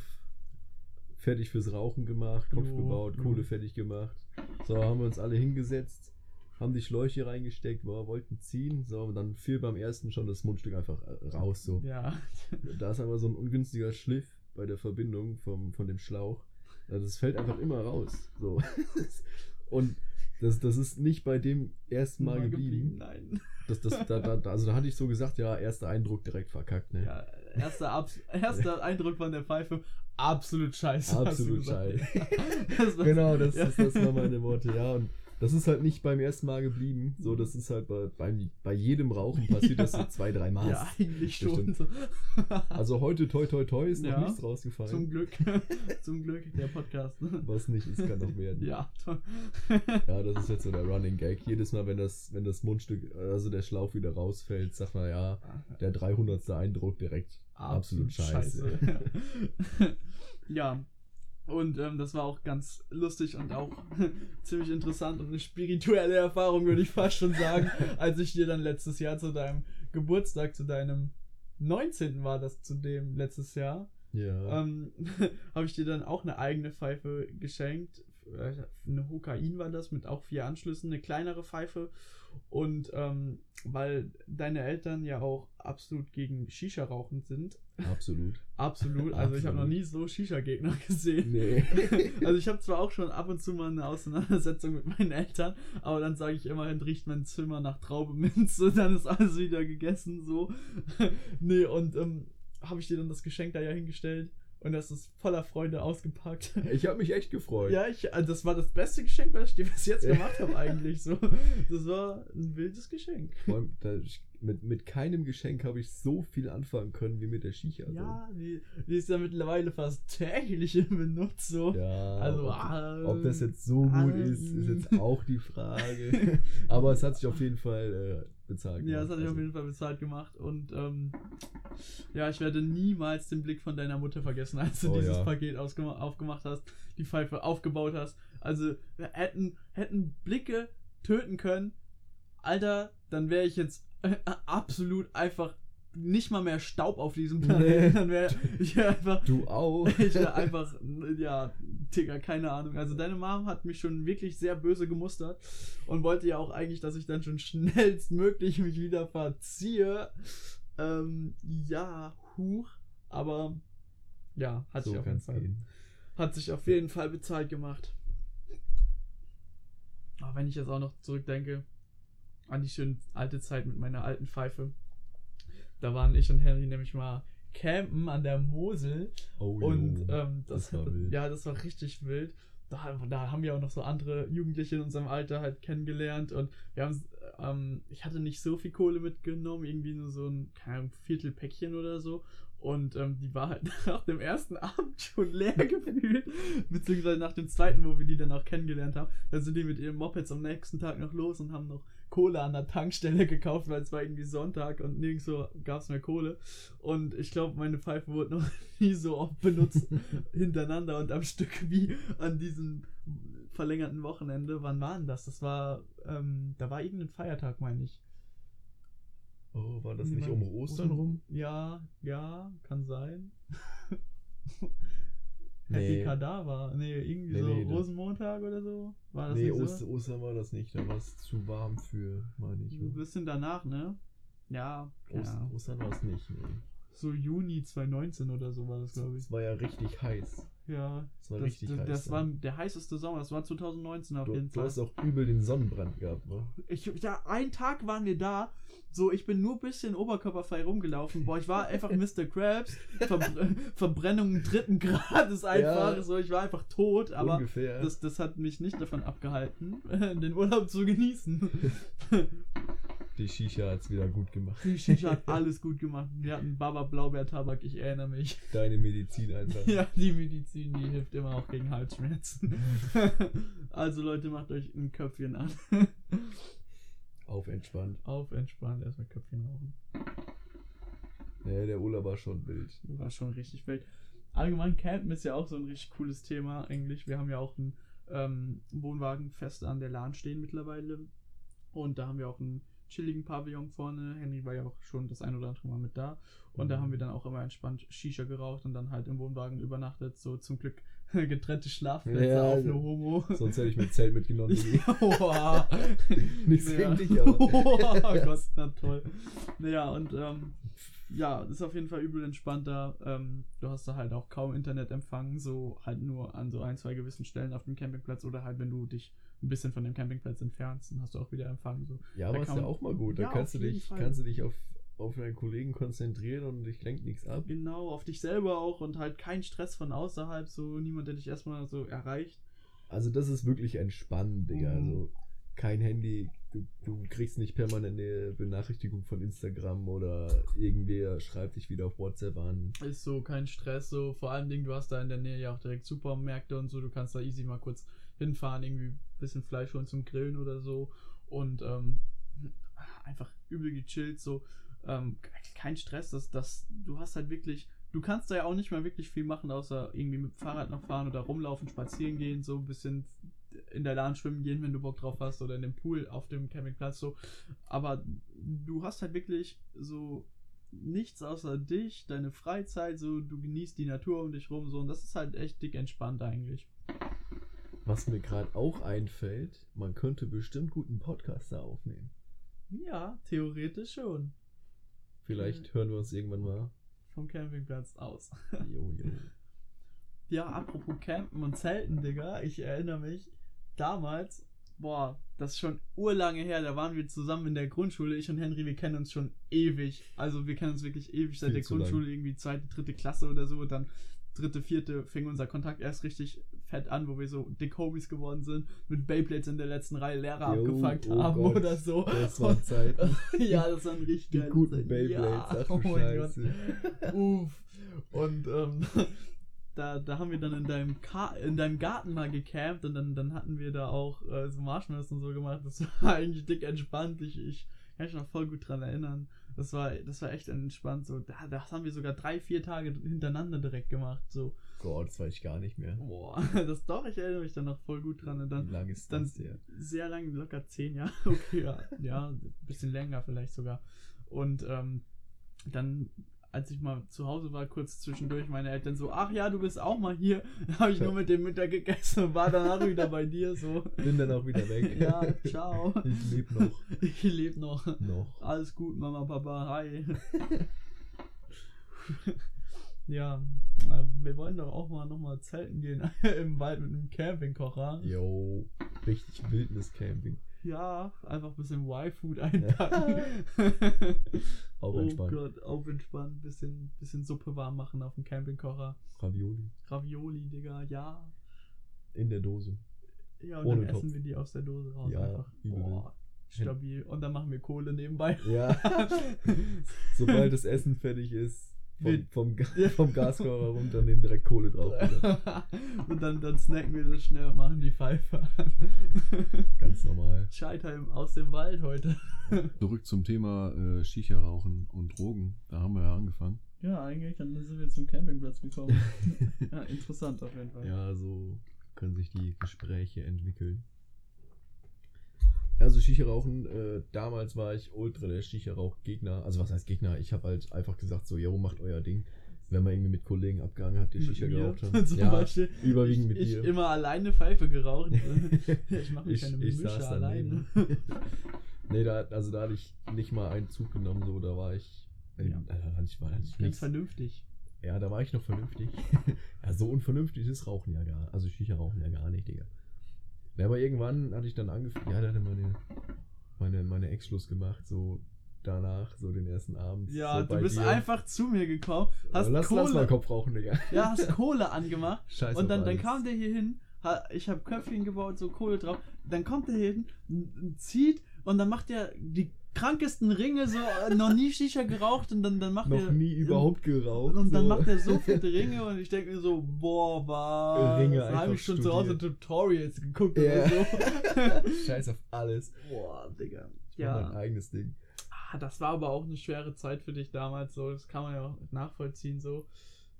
fertig fürs Rauchen gemacht, Kopf Jo, gebaut, jo. Kohle fertig gemacht. So, haben wir uns alle hingesetzt, haben die Schläuche reingesteckt, boah, wollten ziehen. So, und dann fiel beim ersten schon das Mundstück einfach äh, raus. So. ja. Da ist aber so ein ungünstiger Schliff bei der Verbindung vom, von dem Schlauch. Also das fällt einfach immer raus. So. Und das, das ist nicht bei dem ersten Mal Mal geblieben. Nein. Das, das, da, da, also da hatte ich so gesagt, ja, erster Eindruck direkt verkackt. Ne? Ja, erster, Abs erster Eindruck von der Pfeife, absolut scheiße. Absolut scheiße. Genau, das, Ja. das, das waren meine Worte, ja. Und das ist halt nicht beim ersten Mal geblieben. So, das ist halt bei, bei, bei jedem Rauchen passiert das so zwei, drei Mal. Ja, eigentlich schon. So. Also heute toi toi toi ist noch Ja. nichts rausgefallen. Zum Glück. Zum Glück, der Podcast. Was nicht ist, kann noch werden. Ja, toll. Ja, das ist jetzt so der Running Gag. Jedes Mal, wenn das, wenn das Mundstück, also der Schlauch wieder rausfällt, sagt man ja, der 300. Eindruck direkt absolut, scheiße. ja. Und ähm, das war auch ganz lustig und auch ziemlich interessant und eine spirituelle Erfahrung, würde ich fast schon sagen, als ich dir dann letztes Jahr zu deinem Geburtstag, zu deinem 19. war das zudem letztes Jahr, Ja. ähm, habe ich dir dann auch eine eigene Pfeife geschenkt. Äh, Eine Hokain war das mit auch vier Anschlüssen, eine kleinere Pfeife. Und ähm, weil deine Eltern ja auch absolut gegen Shisha-Rauchen sind, absolut. absolut, also ich habe noch Absolut. nie so Shisha-Gegner gesehen. Nee. Also ich habe zwar auch schon ab und zu mal eine Auseinandersetzung mit meinen Eltern, aber dann sage ich immerhin, riecht mein Zimmer nach Traubeminze, dann ist alles wieder gegessen, so. nee, und ähm, habe ich dir dann das Geschenk da ja hingestellt und das ist voller Freude ausgepackt. Ich habe mich echt gefreut. ja, ich, äh, das war das beste Geschenk, was ich dir bis jetzt gemacht habe eigentlich, so. Das war ein wildes Geschenk. Vor allem, ich- mit, mit keinem Geschenk habe ich so viel anfangen können wie mit der Shisha. so. Ja, die, die ist ja mittlerweile fast täglich in Benutzung. Ja, Also, ob, ah, ob das jetzt so gut ah, ist, ist jetzt mm. auch die Frage. Aber es hat sich auf jeden Fall äh, bezahlt. Ja, das gemacht. hat ich auf Also, jeden Fall bezahlt gemacht und ähm, ja, ich werde niemals den Blick von deiner Mutter vergessen, als du Oh, dieses ja. Paket aufgemacht hast, die Pfeife aufgebaut hast. Also hätten, hätten Blicke töten können, Alter, dann wäre ich jetzt äh, absolut einfach nicht mal mehr Staub auf diesem Planeten. Dann wäre ich einfach Du auch. ich wäre einfach, ja, Digga, keine Ahnung. Also deine Mom hat mich schon wirklich sehr böse gemustert und wollte ja auch eigentlich, dass ich dann schon schnellstmöglich mich wieder verziehe. Ähm, ja, huch. Aber ja, hat so sich auf jeden Fall. gehen. Hat sich auf jeden Fall bezahlt gemacht. Aber wenn ich jetzt auch noch zurückdenke an die schöne alte Zeit mit meiner alten Pfeife, da waren ich und Henry nämlich mal campen an der Mosel Oh, und ähm, das, das war wild. ja, das war richtig wild. Da, da haben wir auch noch so andere Jugendliche in unserem Alter halt kennengelernt und wir haben, ähm, ich hatte nicht so viel Kohle mitgenommen, irgendwie nur so ein, Ahnung, Viertelpäckchen oder so. Und ähm, die war halt nach dem ersten Abend schon leer gefühlt, beziehungsweise nach dem zweiten, wo wir die dann auch kennengelernt haben. Da sind die mit ihren Mopeds am nächsten Tag noch los und haben noch Kohle an der Tankstelle gekauft, weil es war irgendwie Sonntag und nirgendwo gab es mehr Kohle. Und ich glaube, meine Pfeife wurde noch nie so oft benutzt hintereinander und am Stück wie an diesem verlängerten Wochenende. Wann war denn das? Das war, ähm, da war irgendein Feiertag, meine ich. Oh, war das Nee, nicht um Ostern rum? Ja, ja, kann sein. Nee. Happy Kadaver. Nee, irgendwie Nee, so nee, Rosenmontag oder so. War das Nee, nicht Oster, so? Ostern war das nicht. Da war es zu warm für, meine ich. Ein bisschen danach, ne? Ja, Ost, ja. Ostern war es nicht. Nee. So Juni 2019 oder so war das, glaube ich. Es war ja richtig heiß. Ja, Es war das, richtig das, heiß. das war der heißeste Sommer. Das war 2019 auf du, jeden du Fall. hast auch übel den Sonnenbrand gehabt, ne? Ich, ja, einen Tag waren wir da. So, ich bin nur ein bisschen oberkörperfrei rumgelaufen. Boah, ich war einfach Mr. Krabs. Verbr Verbrennung dritten Grades einfach. Ja. So, ich war einfach tot, aber Ungefähr. das, das hat mich nicht davon abgehalten, den Urlaub zu genießen. Die Shisha hat es wieder gut gemacht. Die Shisha hat alles gut gemacht. Wir hatten Baba Blaubeer-Tabak, ich erinnere mich. Deine Medizin einfach. Ja, die Medizin, die hilft immer auch gegen Halsschmerzen. also Leute, macht euch ein Köpfchen an. Auf entspannt. Auf, entspannt, erstmal Köpfchen rauchen. Ja, der Urlaub war schon wild. War schon richtig wild. Allgemein Campen ist ja auch so ein richtig cooles Thema eigentlich. Wir haben ja auch ein ähm, Wohnwagen fest an der Lahn stehen mittlerweile. Und da haben wir auch einen chilligen Pavillon vorne. Henry war ja auch schon das ein oder andere Mal mit da. Und da haben wir dann auch immer entspannt Shisha geraucht und dann halt im Wohnwagen übernachtet. So zum Glück getrennte Schlafplätze Ja, auf also- eine Homo. Sonst hätte ich mir Zelt mitgenommen. Nichts Ja. gegen dich, aber. Oh Gott, na toll. Naja, und ähm, ja, ist auf jeden Fall übel entspannter. Ähm, du hast da halt auch kaum Internetempfang, so halt nur an so ein, zwei gewissen Stellen auf dem Campingplatz oder halt, wenn du dich ein bisschen von dem Campingplatz entfernst, dann hast du auch wieder Empfang. So. Ja, aber ist ja auch mal gut. Da Ja, kannst du dich, Fall. kannst du dich auf, auf deinen Kollegen konzentrieren und dich lenkt nichts ab. Genau, auf dich selber auch und halt kein Stress von außerhalb, so niemand, der dich erstmal so erreicht. Also das ist wirklich entspannend, Digga. Mhm. Also kein Handy, du, du kriegst nicht permanent eine Benachrichtigung von Instagram oder irgendwer schreibt dich wieder auf WhatsApp an. Ist so kein Stress, so vor allen Dingen, du hast da in der Nähe ja auch direkt Supermärkte und so, du kannst da easy mal kurz hinfahren, irgendwie bisschen Fleisch holen zum Grillen oder so und ähm, einfach übel gechillt, so ähm, kein Stress, das, das, du hast halt wirklich, du kannst da ja auch nicht mal wirklich viel machen, außer irgendwie mit dem Fahrrad noch fahren oder rumlaufen, spazieren gehen, so ein bisschen in der Lahn schwimmen gehen, wenn du Bock drauf hast oder in dem Pool auf dem Campingplatz so, aber du hast halt wirklich so nichts außer dich, deine Freizeit, so du genießt die Natur um dich rum so und das ist halt echt dick entspannt eigentlich. Was mir gerade auch einfällt, man könnte bestimmt guten Podcast da aufnehmen. Ja, theoretisch schon. Vielleicht hören wir uns irgendwann mal. Vom Campingplatz aus. Jo, jo. Ja, apropos Campen und Zelten, Digga, ich erinnere mich, damals, boah, das ist schon urlange her, da waren wir zusammen in der Grundschule, ich und Henry, wir kennen uns schon ewig, also wir kennen uns wirklich ewig seit Viel der zu lang. Grundschule, irgendwie zweite, dritte Klasse oder so, und dann dritte, vierte fing unser Kontakt erst richtig fett an, wo wir so dick Homies geworden sind, mit Beyblades in der letzten Reihe Lehrer Jo, abgefuckt oh haben Gott, oder so. Das waren Zeiten. ja, das waren richtig Die geile guten Zeiten. Beyblades, Ja, ach oh mein Gott. Scheiße. Uff. Und ähm, da, da haben wir dann in deinem, Ka in deinem Garten mal gecampt und dann, dann hatten wir da auch äh, so Marshmallows und so gemacht. Das war eigentlich dick entspannt. Ich, ich kann mich noch voll gut dran erinnern. Das war, das war echt entspannt. So, da, das haben wir sogar drei, vier Tage hintereinander direkt gemacht. So, Gott, das weiß ich gar nicht mehr. boah, das doch, ich erinnere mich da noch voll gut dran. Und dann Wie lange ist dann das her? sehr lang, locker zehn Jahre. Okay, ja, ja, ein bisschen länger vielleicht sogar. Und ähm, dann als ich mal zu Hause war, kurz zwischendurch, meine Eltern so, ach ja, du bist auch mal hier. Da habe ich nur mit dem Mittag gegessen und war danach wieder bei dir so. Bin dann auch wieder weg. Ja, ciao. Ich lebe noch. Ich lebe noch. Noch. Alles gut, Mama, Papa, hi. Ja, wir wollen doch auch mal nochmal zelten gehen im Wald mit einem Campingkocher. Yo, richtig Wildnis-Camping. Ja, einfach ein bisschen Y-Food einpacken. Auch oh entspannt. Gott, auf entspannt. Bisschen, bisschen Suppe warm machen auf dem Campingkocher. Ravioli. Ravioli, Digga, ja. In der Dose. Ja, und Ohne dann Topf. essen wir die aus der Dose raus. Ja, einfach. Boah, stabil. Und dann machen wir Kohle nebenbei. Ja. Sobald das Essen fertig ist, vom, vom, vom Gaskocher runter, nehmen direkt Kohle drauf. Wieder. und dann, dann snacken wir das schnell und machen die Pfeife an. Ganz normal. Scheitheim aus dem Wald heute. Zurück zum Thema äh, Shisha-Rauchen und Drogen. Da haben wir ja angefangen. Ja, eigentlich, dann sind wir zum Campingplatz gekommen. ja, interessant auf jeden Fall. Ja, so können sich die Gespräche entwickeln. Also Shisha-Rauchen, äh, damals war ich ultra der Shisha-Rauch-Gegner. Also was heißt Gegner? Ich habe halt einfach gesagt so, yo, macht euer Ding. Wenn man irgendwie mit Kollegen abgegangen hat, die Shisha geraucht haben. zum ja, Beispiel. überwiegend ich, mit ich dir. immer alleine Pfeife geraucht. ich mache mir Ich- keine ich Mische alleine. nee, da, also da hatte ich nicht mal einen Zug genommen, so, da war ich, Ja. äh, da hatte ich, war, hatte ich Ganz nichts. vernünftig. Ja, da war ich noch vernünftig. ja, so unvernünftig ist Rauchen ja gar Also Shisha rauchen ja gar nicht, Digga. Ja, aber irgendwann hatte ich dann angefangen, ja, da hatte meine, meine, meine Ex Schluss gemacht, so danach, so den ersten Abend. Ja, so du bist dir. einfach zu mir gekommen, hast lass, Kohle, lass mal Kopf rauchen, Digga. ja, hast Kohle angemacht Scheiß und dann, dann kam der hier hin, ich habe Köpfchen gebaut, so Kohle drauf, dann kommt der hier hin, zieht und dann macht er die krankesten Ringe, so äh, noch nie Shisha geraucht und dann, dann macht Noch er nie überhaupt geraucht. und dann so. macht er so viele Ringe und ich denke mir so, boah, was? Ringe Da habe ich schon zu Hause studiert. Tutorials geguckt Ja. oder so. Scheiß auf alles. boah, Digga. Ich mach mein Ja. eigenes Ding. Ah, das war aber auch eine schwere Zeit für dich damals, so. Das kann man ja auch nachvollziehen, so.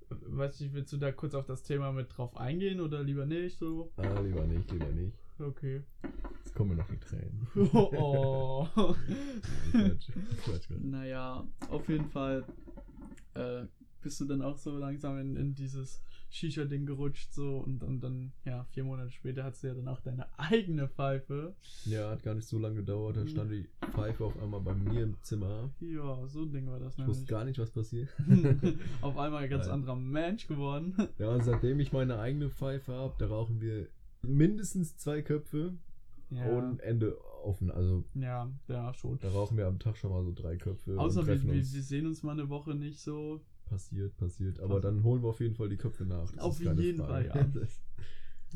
Weiß nicht, willst du da kurz auf das Thema mit drauf eingehen oder lieber nicht, so? Ah, lieber nicht, lieber nicht. Okay. Jetzt kommen mir noch die Tränen. oh. Quatsch, Quatsch, Quatsch. naja, auf jeden Fall äh, bist du dann auch so langsam in, in dieses Shisha-Ding gerutscht, so. Und, und dann, ja, vier Monate später hast du ja dann auch deine eigene Pfeife. Ja, hat gar nicht so lange gedauert. Da stand die Pfeife auf einmal bei mir im Zimmer. Ja, so ein Ding war das Ich wusste nämlich. gar nicht, was passiert. auf einmal ein ganz Nein. anderer Mensch geworden. Ja, und seitdem ich meine eigene Pfeife habe, da rauchen wir mindestens zwei Köpfe Ja, und Ende offen. Also ja, ja, schon. da rauchen wir am Tag schon mal so drei Köpfe Außer wir, wir, wir sehen uns mal eine Woche nicht so. Passiert, passiert. Aber dann holen wir auf jeden Fall die Köpfe nach. Das Auf jeden Frage. Fall,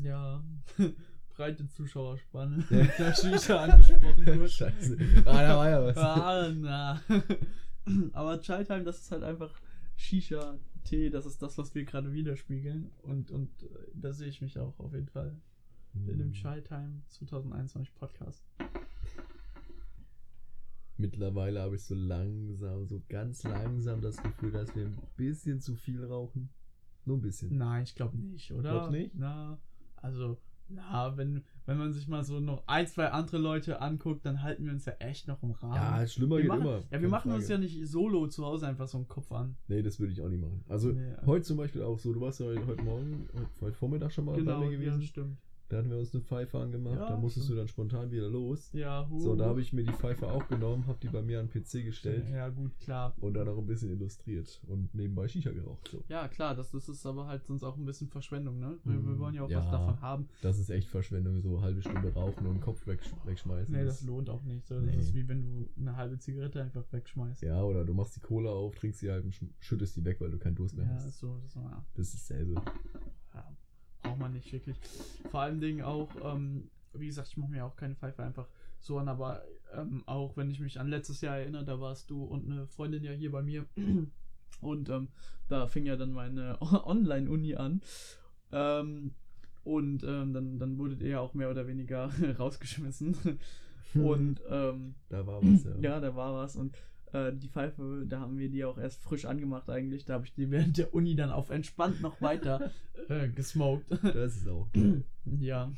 ja. Ja. Breite Zuschauerspanne. Ja. Da Shisha angesprochen kurz. Scheiße. Ah, da war ja was. Ah, na. Aber Chai Time, das ist halt einfach Shisha, Tee, das ist das, was wir gerade widerspiegeln. Und, und äh, da sehe ich mich auch auf jeden Fall in Hm. dem Chai Time 2021 Podcast. Mittlerweile habe ich so langsam, so ganz langsam das Gefühl, dass wir ein bisschen zu viel rauchen. Nur ein bisschen. Nein, ich glaube nicht, oder? Glaubst nicht? Na, also, na, wenn, wenn man sich mal so noch ein, zwei andere Leute anguckt, dann halten wir uns ja echt noch im Rahmen. Ja, schlimmer wir geht machen, immer. Ja, wir machen uns Frage. ja nicht solo zu Hause einfach so einen Kopf an. Nee, das würde ich auch nicht machen. Also Nee, heute zum Beispiel auch so, du warst ja heute, Morgen, heute, heute Vormittag schon mal genau, bei mir ja, gewesen. stimmt. Da hatten wir uns eine Pfeife angemacht, Ja, da musstest stimmt. du dann spontan wieder los. Ja, hu. So, da habe ich mir die Pfeife auch genommen, habe die bei mir an den PC gestellt Ja, gut, klar. und dann auch ein bisschen illustriert und nebenbei Shisha geraucht. So. Ja, klar, das, das ist aber halt sonst auch ein bisschen Verschwendung, ne? Wir, wir Mm, wollen ja auch ja. was davon haben. Das ist echt Verschwendung, so halbe Stunde rauchen und den Kopf wegsch wegschmeißen. Nee, das lohnt auch nicht. So, das Nee. ist wie wenn du eine halbe Zigarette einfach wegschmeißt. ja, oder du machst die Cola auf, trinkst sie halt und sch- schüttest die weg, weil du keinen Durst mehr Ja, hast. ist so, das ist so, ja. Das ist dasselbe. Braucht man nicht wirklich. Vor allem Dingen auch, ähm, wie gesagt, ich mache mir auch keine Pfeife einfach so an, aber ähm, auch wenn ich mich an letztes Jahr erinnere, da warst du und eine Freundin ja hier bei mir und ähm, da fing ja dann meine Online-Uni an. Ähm, und ähm, dann, dann wurdet ihr ja auch mehr oder weniger rausgeschmissen. Und ähm, da war was, ja. ja, da war was. Und äh, die Pfeife, da haben wir die auch erst frisch angemacht eigentlich. Da habe ich die während der Uni dann auf entspannt noch weiter äh, gesmoked. Das ist auch. ja.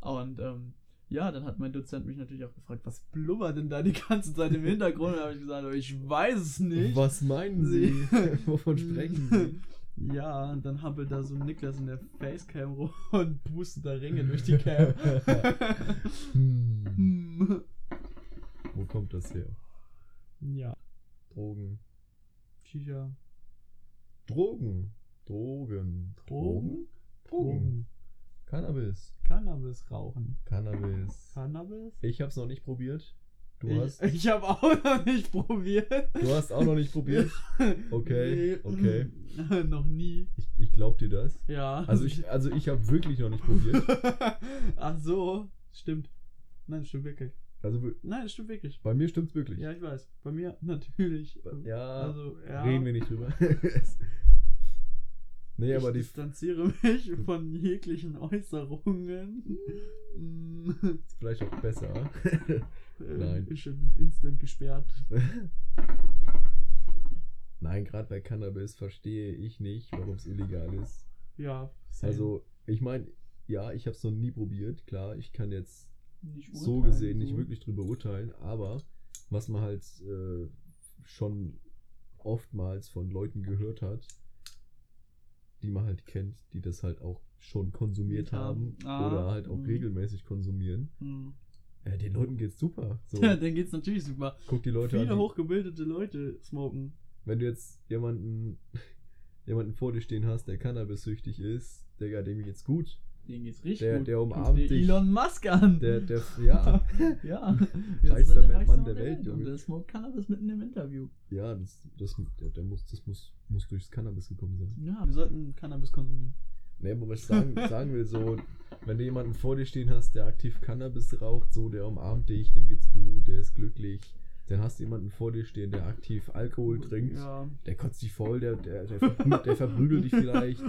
Und ähm, ja, dann hat mein Dozent mich natürlich auch gefragt, was blubbert denn da die ganze Zeit im Hintergrund? Und da habe ich gesagt, ich weiß es nicht. Was meinen Sie? Wovon sprechen Sie? Ja, und dann hampelt da so Niklas in der Facecam rum und pustet da Ringe durch die Cam. Hm. Hm. Wo kommt das her? Ja, Drogen. Shisha. Drogen. Drogen. Drogen? Drogen. Cannabis. Cannabis rauchen. Cannabis. Cannabis? Ich hab's noch nicht probiert. Du ich hast, ich habe auch noch nicht probiert. du hast auch noch nicht probiert. Okay, okay. noch nie. Ich, ich glaub dir das. Ja. Also ich, also ich habe wirklich noch nicht probiert. Ach so, stimmt. Nein, stimmt wirklich. Also Nein, stimmt wirklich. bei mir stimmt's wirklich. Ja, ich weiß. Bei mir natürlich. Ja, also, ja. reden wir nicht drüber. nee, aber ich die. distanziere mich von jeglichen Äußerungen. Mm, Ist vielleicht auch besser. äh, Nein. Ich bin instant gesperrt. Nein, gerade bei Cannabis verstehe ich nicht, warum es illegal ist. Ja, same. Also, ich meine, ja, ich habe es noch nie probiert. Klar, ich kann jetzt so gesehen nicht so. wirklich drüber urteilen, aber was man halt äh, schon oftmals von Leuten gehört hat, die man halt kennt, die das halt auch schon konsumiert haben Ah, oder halt auch mhm. regelmäßig konsumieren. Hm. Ja, den Leuten geht's super. So, Ja, dann geht's natürlich super. guck die Leute Viele an. Die, hochgebildete Leute smoken. wenn du jetzt jemanden, jemanden vor dir stehen hast, der Cannabis-süchtig ist, Digga, dem geht's gut. Denen geht's richtig Der- gut. der umarmt dich. Elon Musk an. Der, der, ja, ja. Reichster ist Mann Mann der Welt, Und Junge. der smoked Cannabis mitten im Interview. ja, das, das, der, der muss, das muss, muss durchs Cannabis gekommen sein. Ja, wir sollten Cannabis konsumieren. Nee, aber was ich sagen, sagen will, so, wenn du jemanden vor dir stehen hast, der aktiv Cannabis raucht, so, der umarmt dich, dem geht's gut, der ist glücklich. Dann hast du jemanden vor dir stehen, der aktiv Alkohol trinkt, Ja. der kotzt dich voll, der, der, der, verprügelt, der verprügelt dich vielleicht,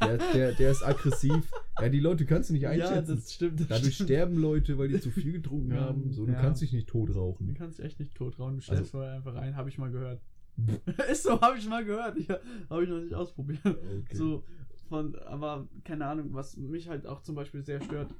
der, der, der ist aggressiv. Ja, die Leute kannst du nicht Ja, einschätzen. das stimmt. Das Dadurch stimmt. sterben Leute, weil die zu viel getrunken Ja, haben. So, du ja. kannst dich nicht tot Du kannst echt nicht tot rauen. Du stellst Also- vorher einfach ein, habe ich mal gehört. ist so, habe ich mal gehört. Habe ich noch nicht ausprobiert. Okay. So, von, aber keine Ahnung, was mich halt auch zum Beispiel sehr stört.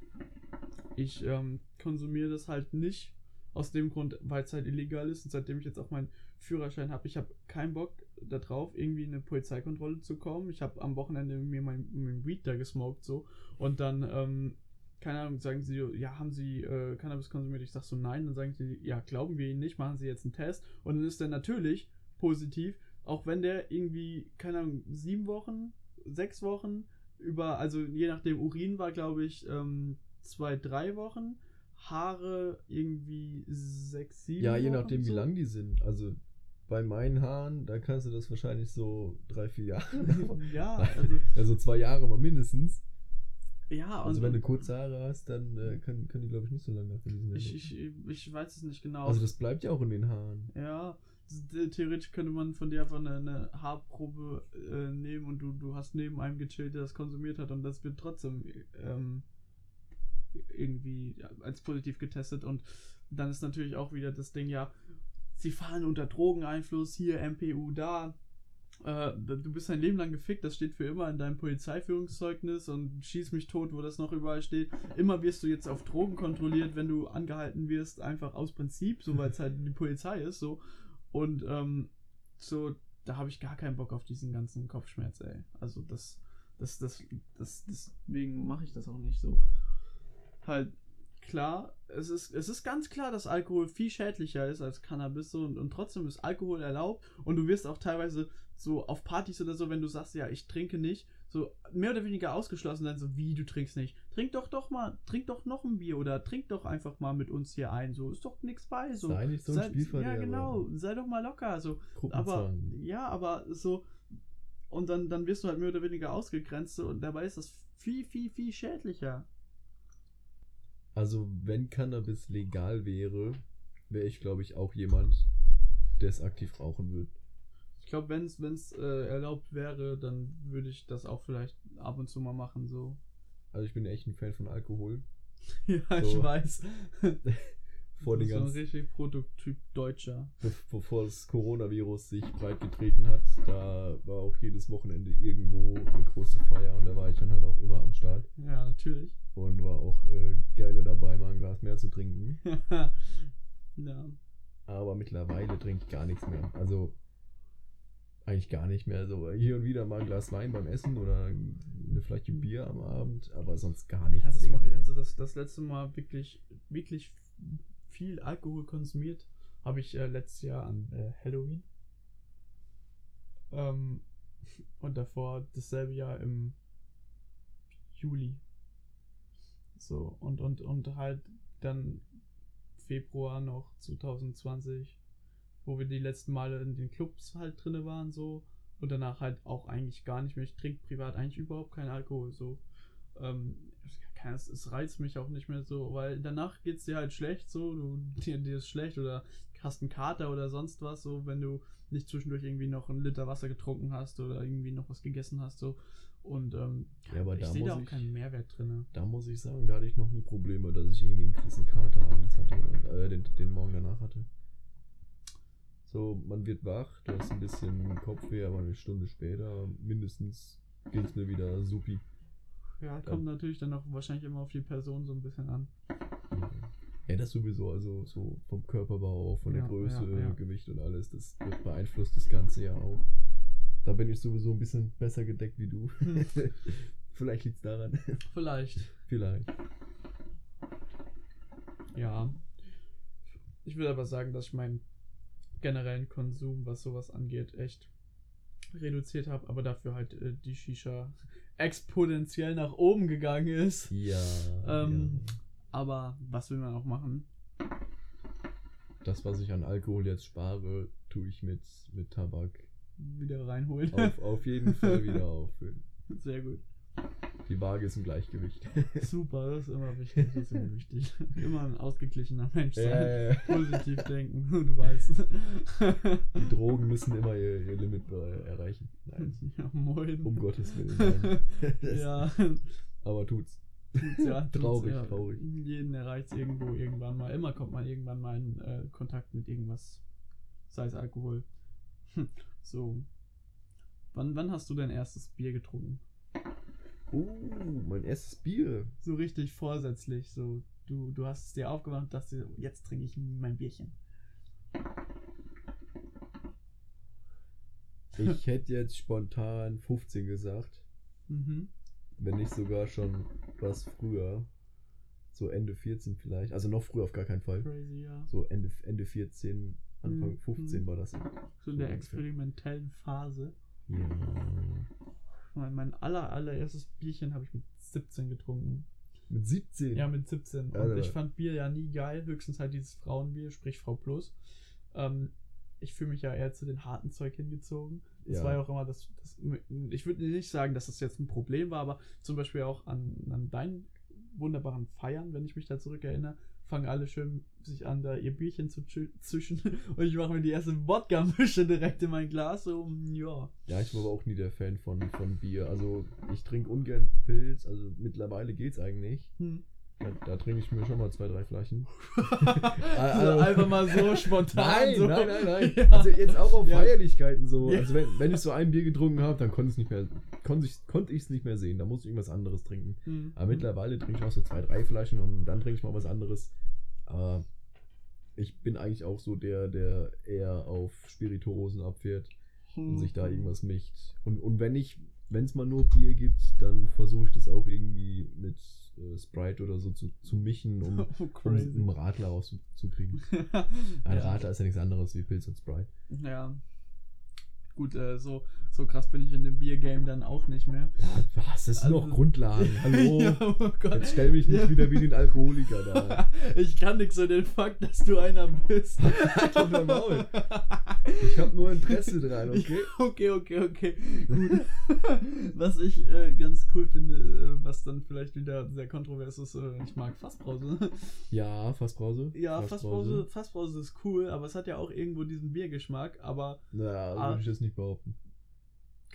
Ich ähm, konsumiere das halt nicht aus dem Grund, weil es halt illegal ist und seitdem ich jetzt auch meinen Führerschein habe, ich habe keinen Bock darauf, irgendwie in eine Polizeikontrolle zu kommen. Ich habe am Wochenende mir mein, mein Weed da gesmoked so und dann, ähm, keine Ahnung, sagen sie, ja, haben sie äh, Cannabis konsumiert? Ich sag so, nein. Dann sagen sie, ja, glauben wir ihnen nicht, machen sie jetzt einen Test. Und dann ist der natürlich positiv, auch wenn der irgendwie, keine Ahnung, sieben Wochen, sechs Wochen über, also je nachdem, Urin war, glaube ich, ähm, zwei, drei Wochen. Haare irgendwie sechs, sieben Ja, je nachdem, wie so. lang die sind. Also bei meinen Haaren, da kannst du das wahrscheinlich so drei, vier Jahre. ja, also, also zwei Jahre mal mindestens. ja, Also wenn du kurze Haare hast, dann äh, können, können die, glaube ich, nicht so lange nach diesen ich, ich, ich weiß es nicht genau. Also das bleibt ja auch in den Haaren. Ja, theoretisch könnte man von dir einfach eine, eine Haarprobe äh, nehmen und du, du hast neben einem gechillt, der das konsumiert hat und das wird trotzdem ähm, irgendwie als positiv getestet und dann ist natürlich auch wieder das Ding, ja, sie fahren unter Drogeneinfluss, hier MPU da. Äh, du bist dein Leben lang gefickt, das steht für immer in deinem Polizeiführungszeugnis und schieß mich tot, wo das noch überall steht. Immer wirst du jetzt auf Drogen kontrolliert, wenn du angehalten wirst, einfach aus Prinzip, so weil es halt die Polizei ist, so. Und ähm, so, da habe ich gar keinen Bock auf diesen ganzen Kopfschmerz, ey. Also das, das, das, das, deswegen mache ich das auch nicht so. Halt, klar, es ist, es ist ganz klar, dass Alkohol viel schädlicher ist als Cannabis und, und trotzdem ist Alkohol erlaubt und du wirst auch teilweise so auf Partys oder so, wenn du sagst, ja, ich trinke nicht, so mehr oder weniger ausgeschlossen sein, so wie du trinkst nicht. Trink doch doch mal, trink doch noch ein Bier oder trink doch einfach mal mit uns hier ein, so ist doch nichts bei, so. Sei nicht so ein Spielverderber. Ja, genau, sei doch mal locker, so. Aber ja, aber so und dann dann wirst du halt mehr oder weniger ausgegrenzt so, und dabei ist das viel viel viel schädlicher. Also wenn Cannabis legal wäre, wäre ich, glaube ich, auch jemand, der es aktiv rauchen würde. Ich glaube, wenn es äh, erlaubt wäre, dann würde ich das auch vielleicht ab und zu mal machen so. Also ich bin echt ein Fan von Alkohol. ja, So. ich weiß. vor den so ein ganzen, richtig Prototyp Deutscher. be- bevor das Coronavirus sich breit getreten hat, da war auch jedes Wochenende irgendwo eine große Feier und da war ich dann halt auch immer am Start Ja, natürlich. Und war auch äh, gerne dabei, mal ein Glas mehr zu trinken. ja. Aber mittlerweile trinke ich gar nichts mehr. Also eigentlich gar nicht mehr. So hier und wieder mal ein Glas Wein beim Essen oder eine Flasche Bier am Abend, aber sonst gar nichts. Ja, das mache ich. Also das, das letzte Mal wirklich, wirklich viel Alkohol konsumiert habe ich äh, letztes Jahr an äh, Halloween. Ähm, und davor dasselbe Jahr im Juli. So, und, und, und halt dann Februar noch 2020, wo wir die letzten Male in den Clubs halt drinne waren, so. Und danach halt auch eigentlich gar nicht mehr. Ich trinke privat eigentlich überhaupt keinen Alkohol, so. Ähm, es, es reizt mich auch nicht mehr so, weil danach geht's dir halt schlecht, so, du, dir, dir ist schlecht oder hast einen Kater oder sonst was, so, wenn du nicht zwischendurch irgendwie noch einen Liter Wasser getrunken hast oder irgendwie noch was gegessen hast, so. Und ähm, Ja, aber ich da sehe da auch ich- keinen Mehrwert drin. Da muss ich sagen, da hatte ich noch nie Probleme, dass ich irgendwie einen krassen Kater abends hatte oder äh, den, den Morgen danach hatte. So, man wird wach, du hast ein bisschen Kopfweh, aber eine Stunde später mindestens ging's mir wieder supi. Ja, kommt natürlich dann auch wahrscheinlich immer auf die Person so ein bisschen an. Ja, das sowieso, also so vom Körperbau, von der Ja, Größe, ja, ja. Gewicht und alles, das beeinflusst das Ganze ja auch. Da bin ich sowieso ein bisschen besser gedeckt wie du. Hm. Vielleicht liegt's daran. Vielleicht. Vielleicht. Ja. Ich will aber sagen, dass ich meinen generellen Konsum, was sowas angeht, echt reduziert habe, aber dafür halt äh, die Shisha exponentiell nach oben gegangen ist. Ja. Ähm, ja. Aber was will man auch machen? Das, was ich an Alkohol jetzt spare, tue ich mit, mit Tabak Wieder reinholen. auf, auf jeden Fall wieder auffüllen. Sehr gut. Die Waage ist im Gleichgewicht. Super, das ist immer wichtig. Das ist immer wichtig. Immer ein ausgeglichener Mensch sein. Äh, Positiv denken, du weißt. die Drogen müssen immer ihr, ihr Limit erreichen. Nein, ja, moin. um Gottes Willen. Ja, Aber tut's. tut's ja. tut's Traurig, ja. traurig. Jeden erreicht irgendwo irgendwann mal. Immer kommt man irgendwann mal in äh, Kontakt mit irgendwas. Sei es Alkohol. Hm, So. Wann, wann hast du dein erstes Bier getrunken? Uh, mein erstes Bier. So richtig vorsätzlich. So, du, du hast es dir aufgemacht und dachtest, dir, jetzt trinke ich mein Bierchen. Ich hätte jetzt spontan 15 gesagt. Mhm. Wenn nicht sogar schon was früher. So Ende 14 vielleicht. Also noch früher auf gar keinen Fall. Crazy, ja. So Ende, Ende 14, Anfang Mhm. 15 war das. So in der experimentellen Phase. Ja. Mein, mein aller, allererstes Bierchen habe ich mit 17 getrunken. Mit 17. Ja, mit 17. Und Alter. ich fand Bier ja nie geil, höchstens halt dieses Frauenbier, sprich Frau Plus. Ähm, ich fühle mich ja eher zu den harten Zeug hingezogen. Das Ja. war ja auch immer das, das ich würde nicht sagen, dass das jetzt ein Problem war, aber zum Beispiel auch an, an deinen wunderbaren Feiern, wenn ich mich da zurückerinnere, fangen alle schön sich an, da ihr Bierchen zu zischen und ich mache mir die erste Wodka-Mische direkt in mein Glas, so, ja. Ja, ich war aber auch nie der Fan von, von Bier. Also ich trinke ungern Pilz. Also mittlerweile geht's eigentlich. Hm. Da, da trinke ich mir schon mal zwei, drei Flaschen. also einfach mal so spontan. Nein, so. nein, nein, nein. Ja. Also jetzt auch auf Ja. Feierlichkeiten so. Ja. Also wenn, wenn ich so ein Bier getrunken habe, dann konnte es nicht mehr, konnte ich konnte ich es nicht mehr sehen. Da musste ich irgendwas anderes trinken. Hm. Aber mittlerweile trinke ich auch so zwei, drei Flaschen und dann trinke ich mal was anderes. Aber ich bin eigentlich auch so der, der eher auf Spirituosen abfährt und Hm. sich da irgendwas mischt. Und, und wenn ich, wenn es mal nur Bier gibt, dann versuche ich das auch irgendwie mit äh, Sprite oder so zu, zu mischen, um, Oh, um einen Radler rauszukriegen. Ein Radler ist ja nichts anderes wie Pilz und Sprite. Ja. Gut, äh, so, so krass bin ich in dem Biergame dann auch nicht mehr. Ja, was? Das sind Also- noch Grundlagen. Hallo? ja, oh. Jetzt stell mich nicht Ja. wieder wie den Alkoholiker da. ich kann nichts für den Fakt, dass du einer bist. Halt. Ich habe nur Interesse dran, okay? Okay, okay, okay. Gut. was ich äh, ganz cool finde, äh, was dann vielleicht wieder sehr kontrovers ist, äh, ich mag Fassbrause. Ja, Fassbrause. ja, Fassbrause, Fassbrause ist cool, aber es hat ja auch irgendwo diesen Biergeschmack, aber Na, Ah. würde ich jetzt nicht behaupten.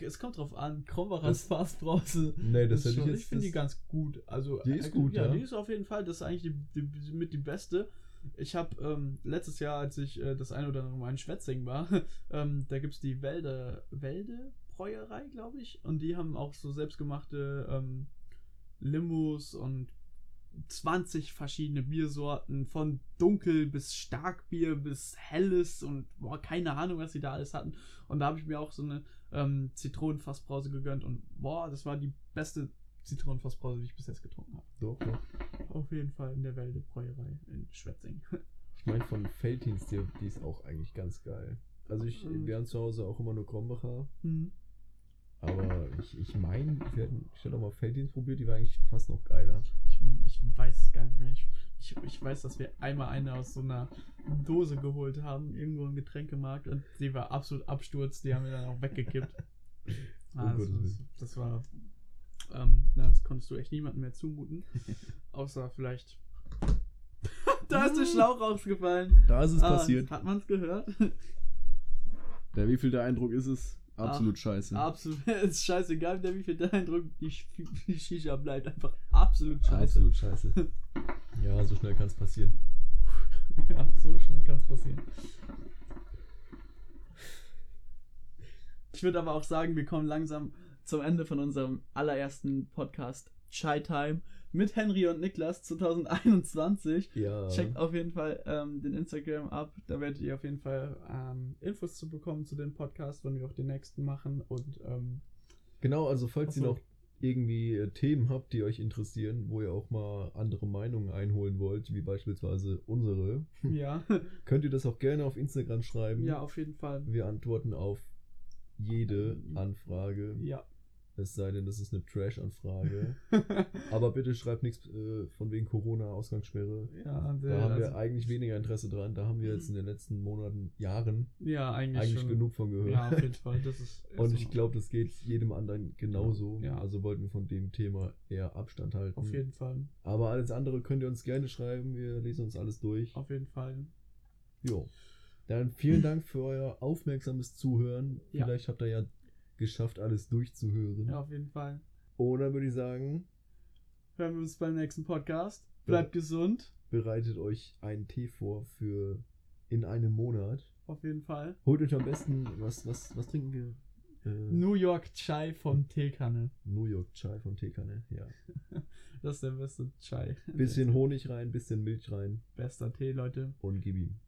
es kommt drauf an. Krombacher Fassbrause. Nee, das ist hätte ich schon, jetzt. ich finde die ganz gut. Also, Die ist äh, gut, ja. Die ist auf jeden Fall, das ist eigentlich die, die, mit die beste. Ich habe ähm, letztes Jahr, als ich äh, das eine oder andere Mal in Schwetzing war, ähm, da gibt es die Wälde, Wälde Bräuerei, glaube ich. Und die haben auch so selbstgemachte ähm, Limos und 20 verschiedene Biersorten, von dunkel bis Starkbier bis helles und boah, keine Ahnung, was sie da alles hatten. Und da habe ich mir auch so eine ähm, Zitronenfassbrause gegönnt und boah, das war die beste Zitronenfassbrause, die ich bis jetzt getrunken habe. Doch, doch. Auf jeden Fall in der Wälde Bräuerei in Schwetzing. Ich meine, von Feldins, die, die ist auch eigentlich ganz geil. Also ich, Mhm. wir haben zu Hause auch immer nur Krombacher. Hm. Aber ich, ich meine, wir hatten, auch mal Feldins probiert, die war eigentlich fast noch geiler. Ich, ich weiß es gar nicht mehr. Ich, ich, weiß, dass wir einmal eine aus so einer Dose geholt haben, irgendwo im Getränkemarkt, und die war absolut Absturz, die haben wir dann auch weggekippt. Ah, das, das, war. Ähm, na, das konntest du echt niemandem mehr zumuten. Außer vielleicht. da ist der Schlauch rausgefallen. Da ist es Ah, passiert. Hat man es gehört? Der wievielte Eindruck ist es? Absolut scheiße. Absolut. ist scheißegal, der wie viel der Eindruck, die, die Shisha bleibt einfach absolut scheiße. Absolut scheiße. ja, so schnell kann es passieren. Ja, so schnell kann es passieren. Ich würde aber auch sagen, wir kommen langsam zum Ende von unserem allerersten Podcast Chai Time mit Henry und Niklas 2021. Ja. Checkt auf jeden Fall ähm, den Instagram ab. Da werdet ihr auf jeden Fall ähm, Infos zu bekommen zu dem Podcast, wenn wir auch den nächsten machen. Und ähm, Genau, also falls ihr noch irgendwie äh, Themen habt, die euch interessieren, wo ihr auch mal andere Meinungen einholen wollt, wie beispielsweise unsere, ja, könnt ihr das auch gerne auf Instagram schreiben. ja, auf jeden Fall. Wir antworten auf jede Anfrage. Ja. Es sei denn, das ist eine Trash-Anfrage. Aber bitte schreibt nichts äh, von wegen Corona-Ausgangssperre. ja, Da haben wir also, eigentlich weniger Interesse dran. Da haben wir jetzt in den letzten Monaten, Jahren ja, eigentlich, eigentlich genug von gehört. Ja, auf jeden Fall. Das ist Und ist ich so. glaube, das geht jedem anderen genauso. Ja. Also wollten wir von dem Thema eher Abstand halten. Auf jeden Fall. Aber alles andere könnt ihr uns gerne schreiben. Wir lesen uns alles durch. Auf jeden Fall. Jo. Dann vielen Dank für euer aufmerksames Zuhören. Ja. Vielleicht habt ihr ja geschafft, alles durchzuhören. Ja, auf jeden Fall. Und dann würde ich sagen, Hören wir uns beim nächsten Podcast. Bleibt gesund. bereitet euch einen Tee vor für in einem Monat. Auf jeden Fall. Holt euch am besten, was, was, was trinken wir? Äh, New York Chai von Teekanne. New York Chai von Teekanne, ja. Das ist der beste Chai. Bisschen Honig rein, bisschen Milch rein Bester Tee, Leute. und gib ihm.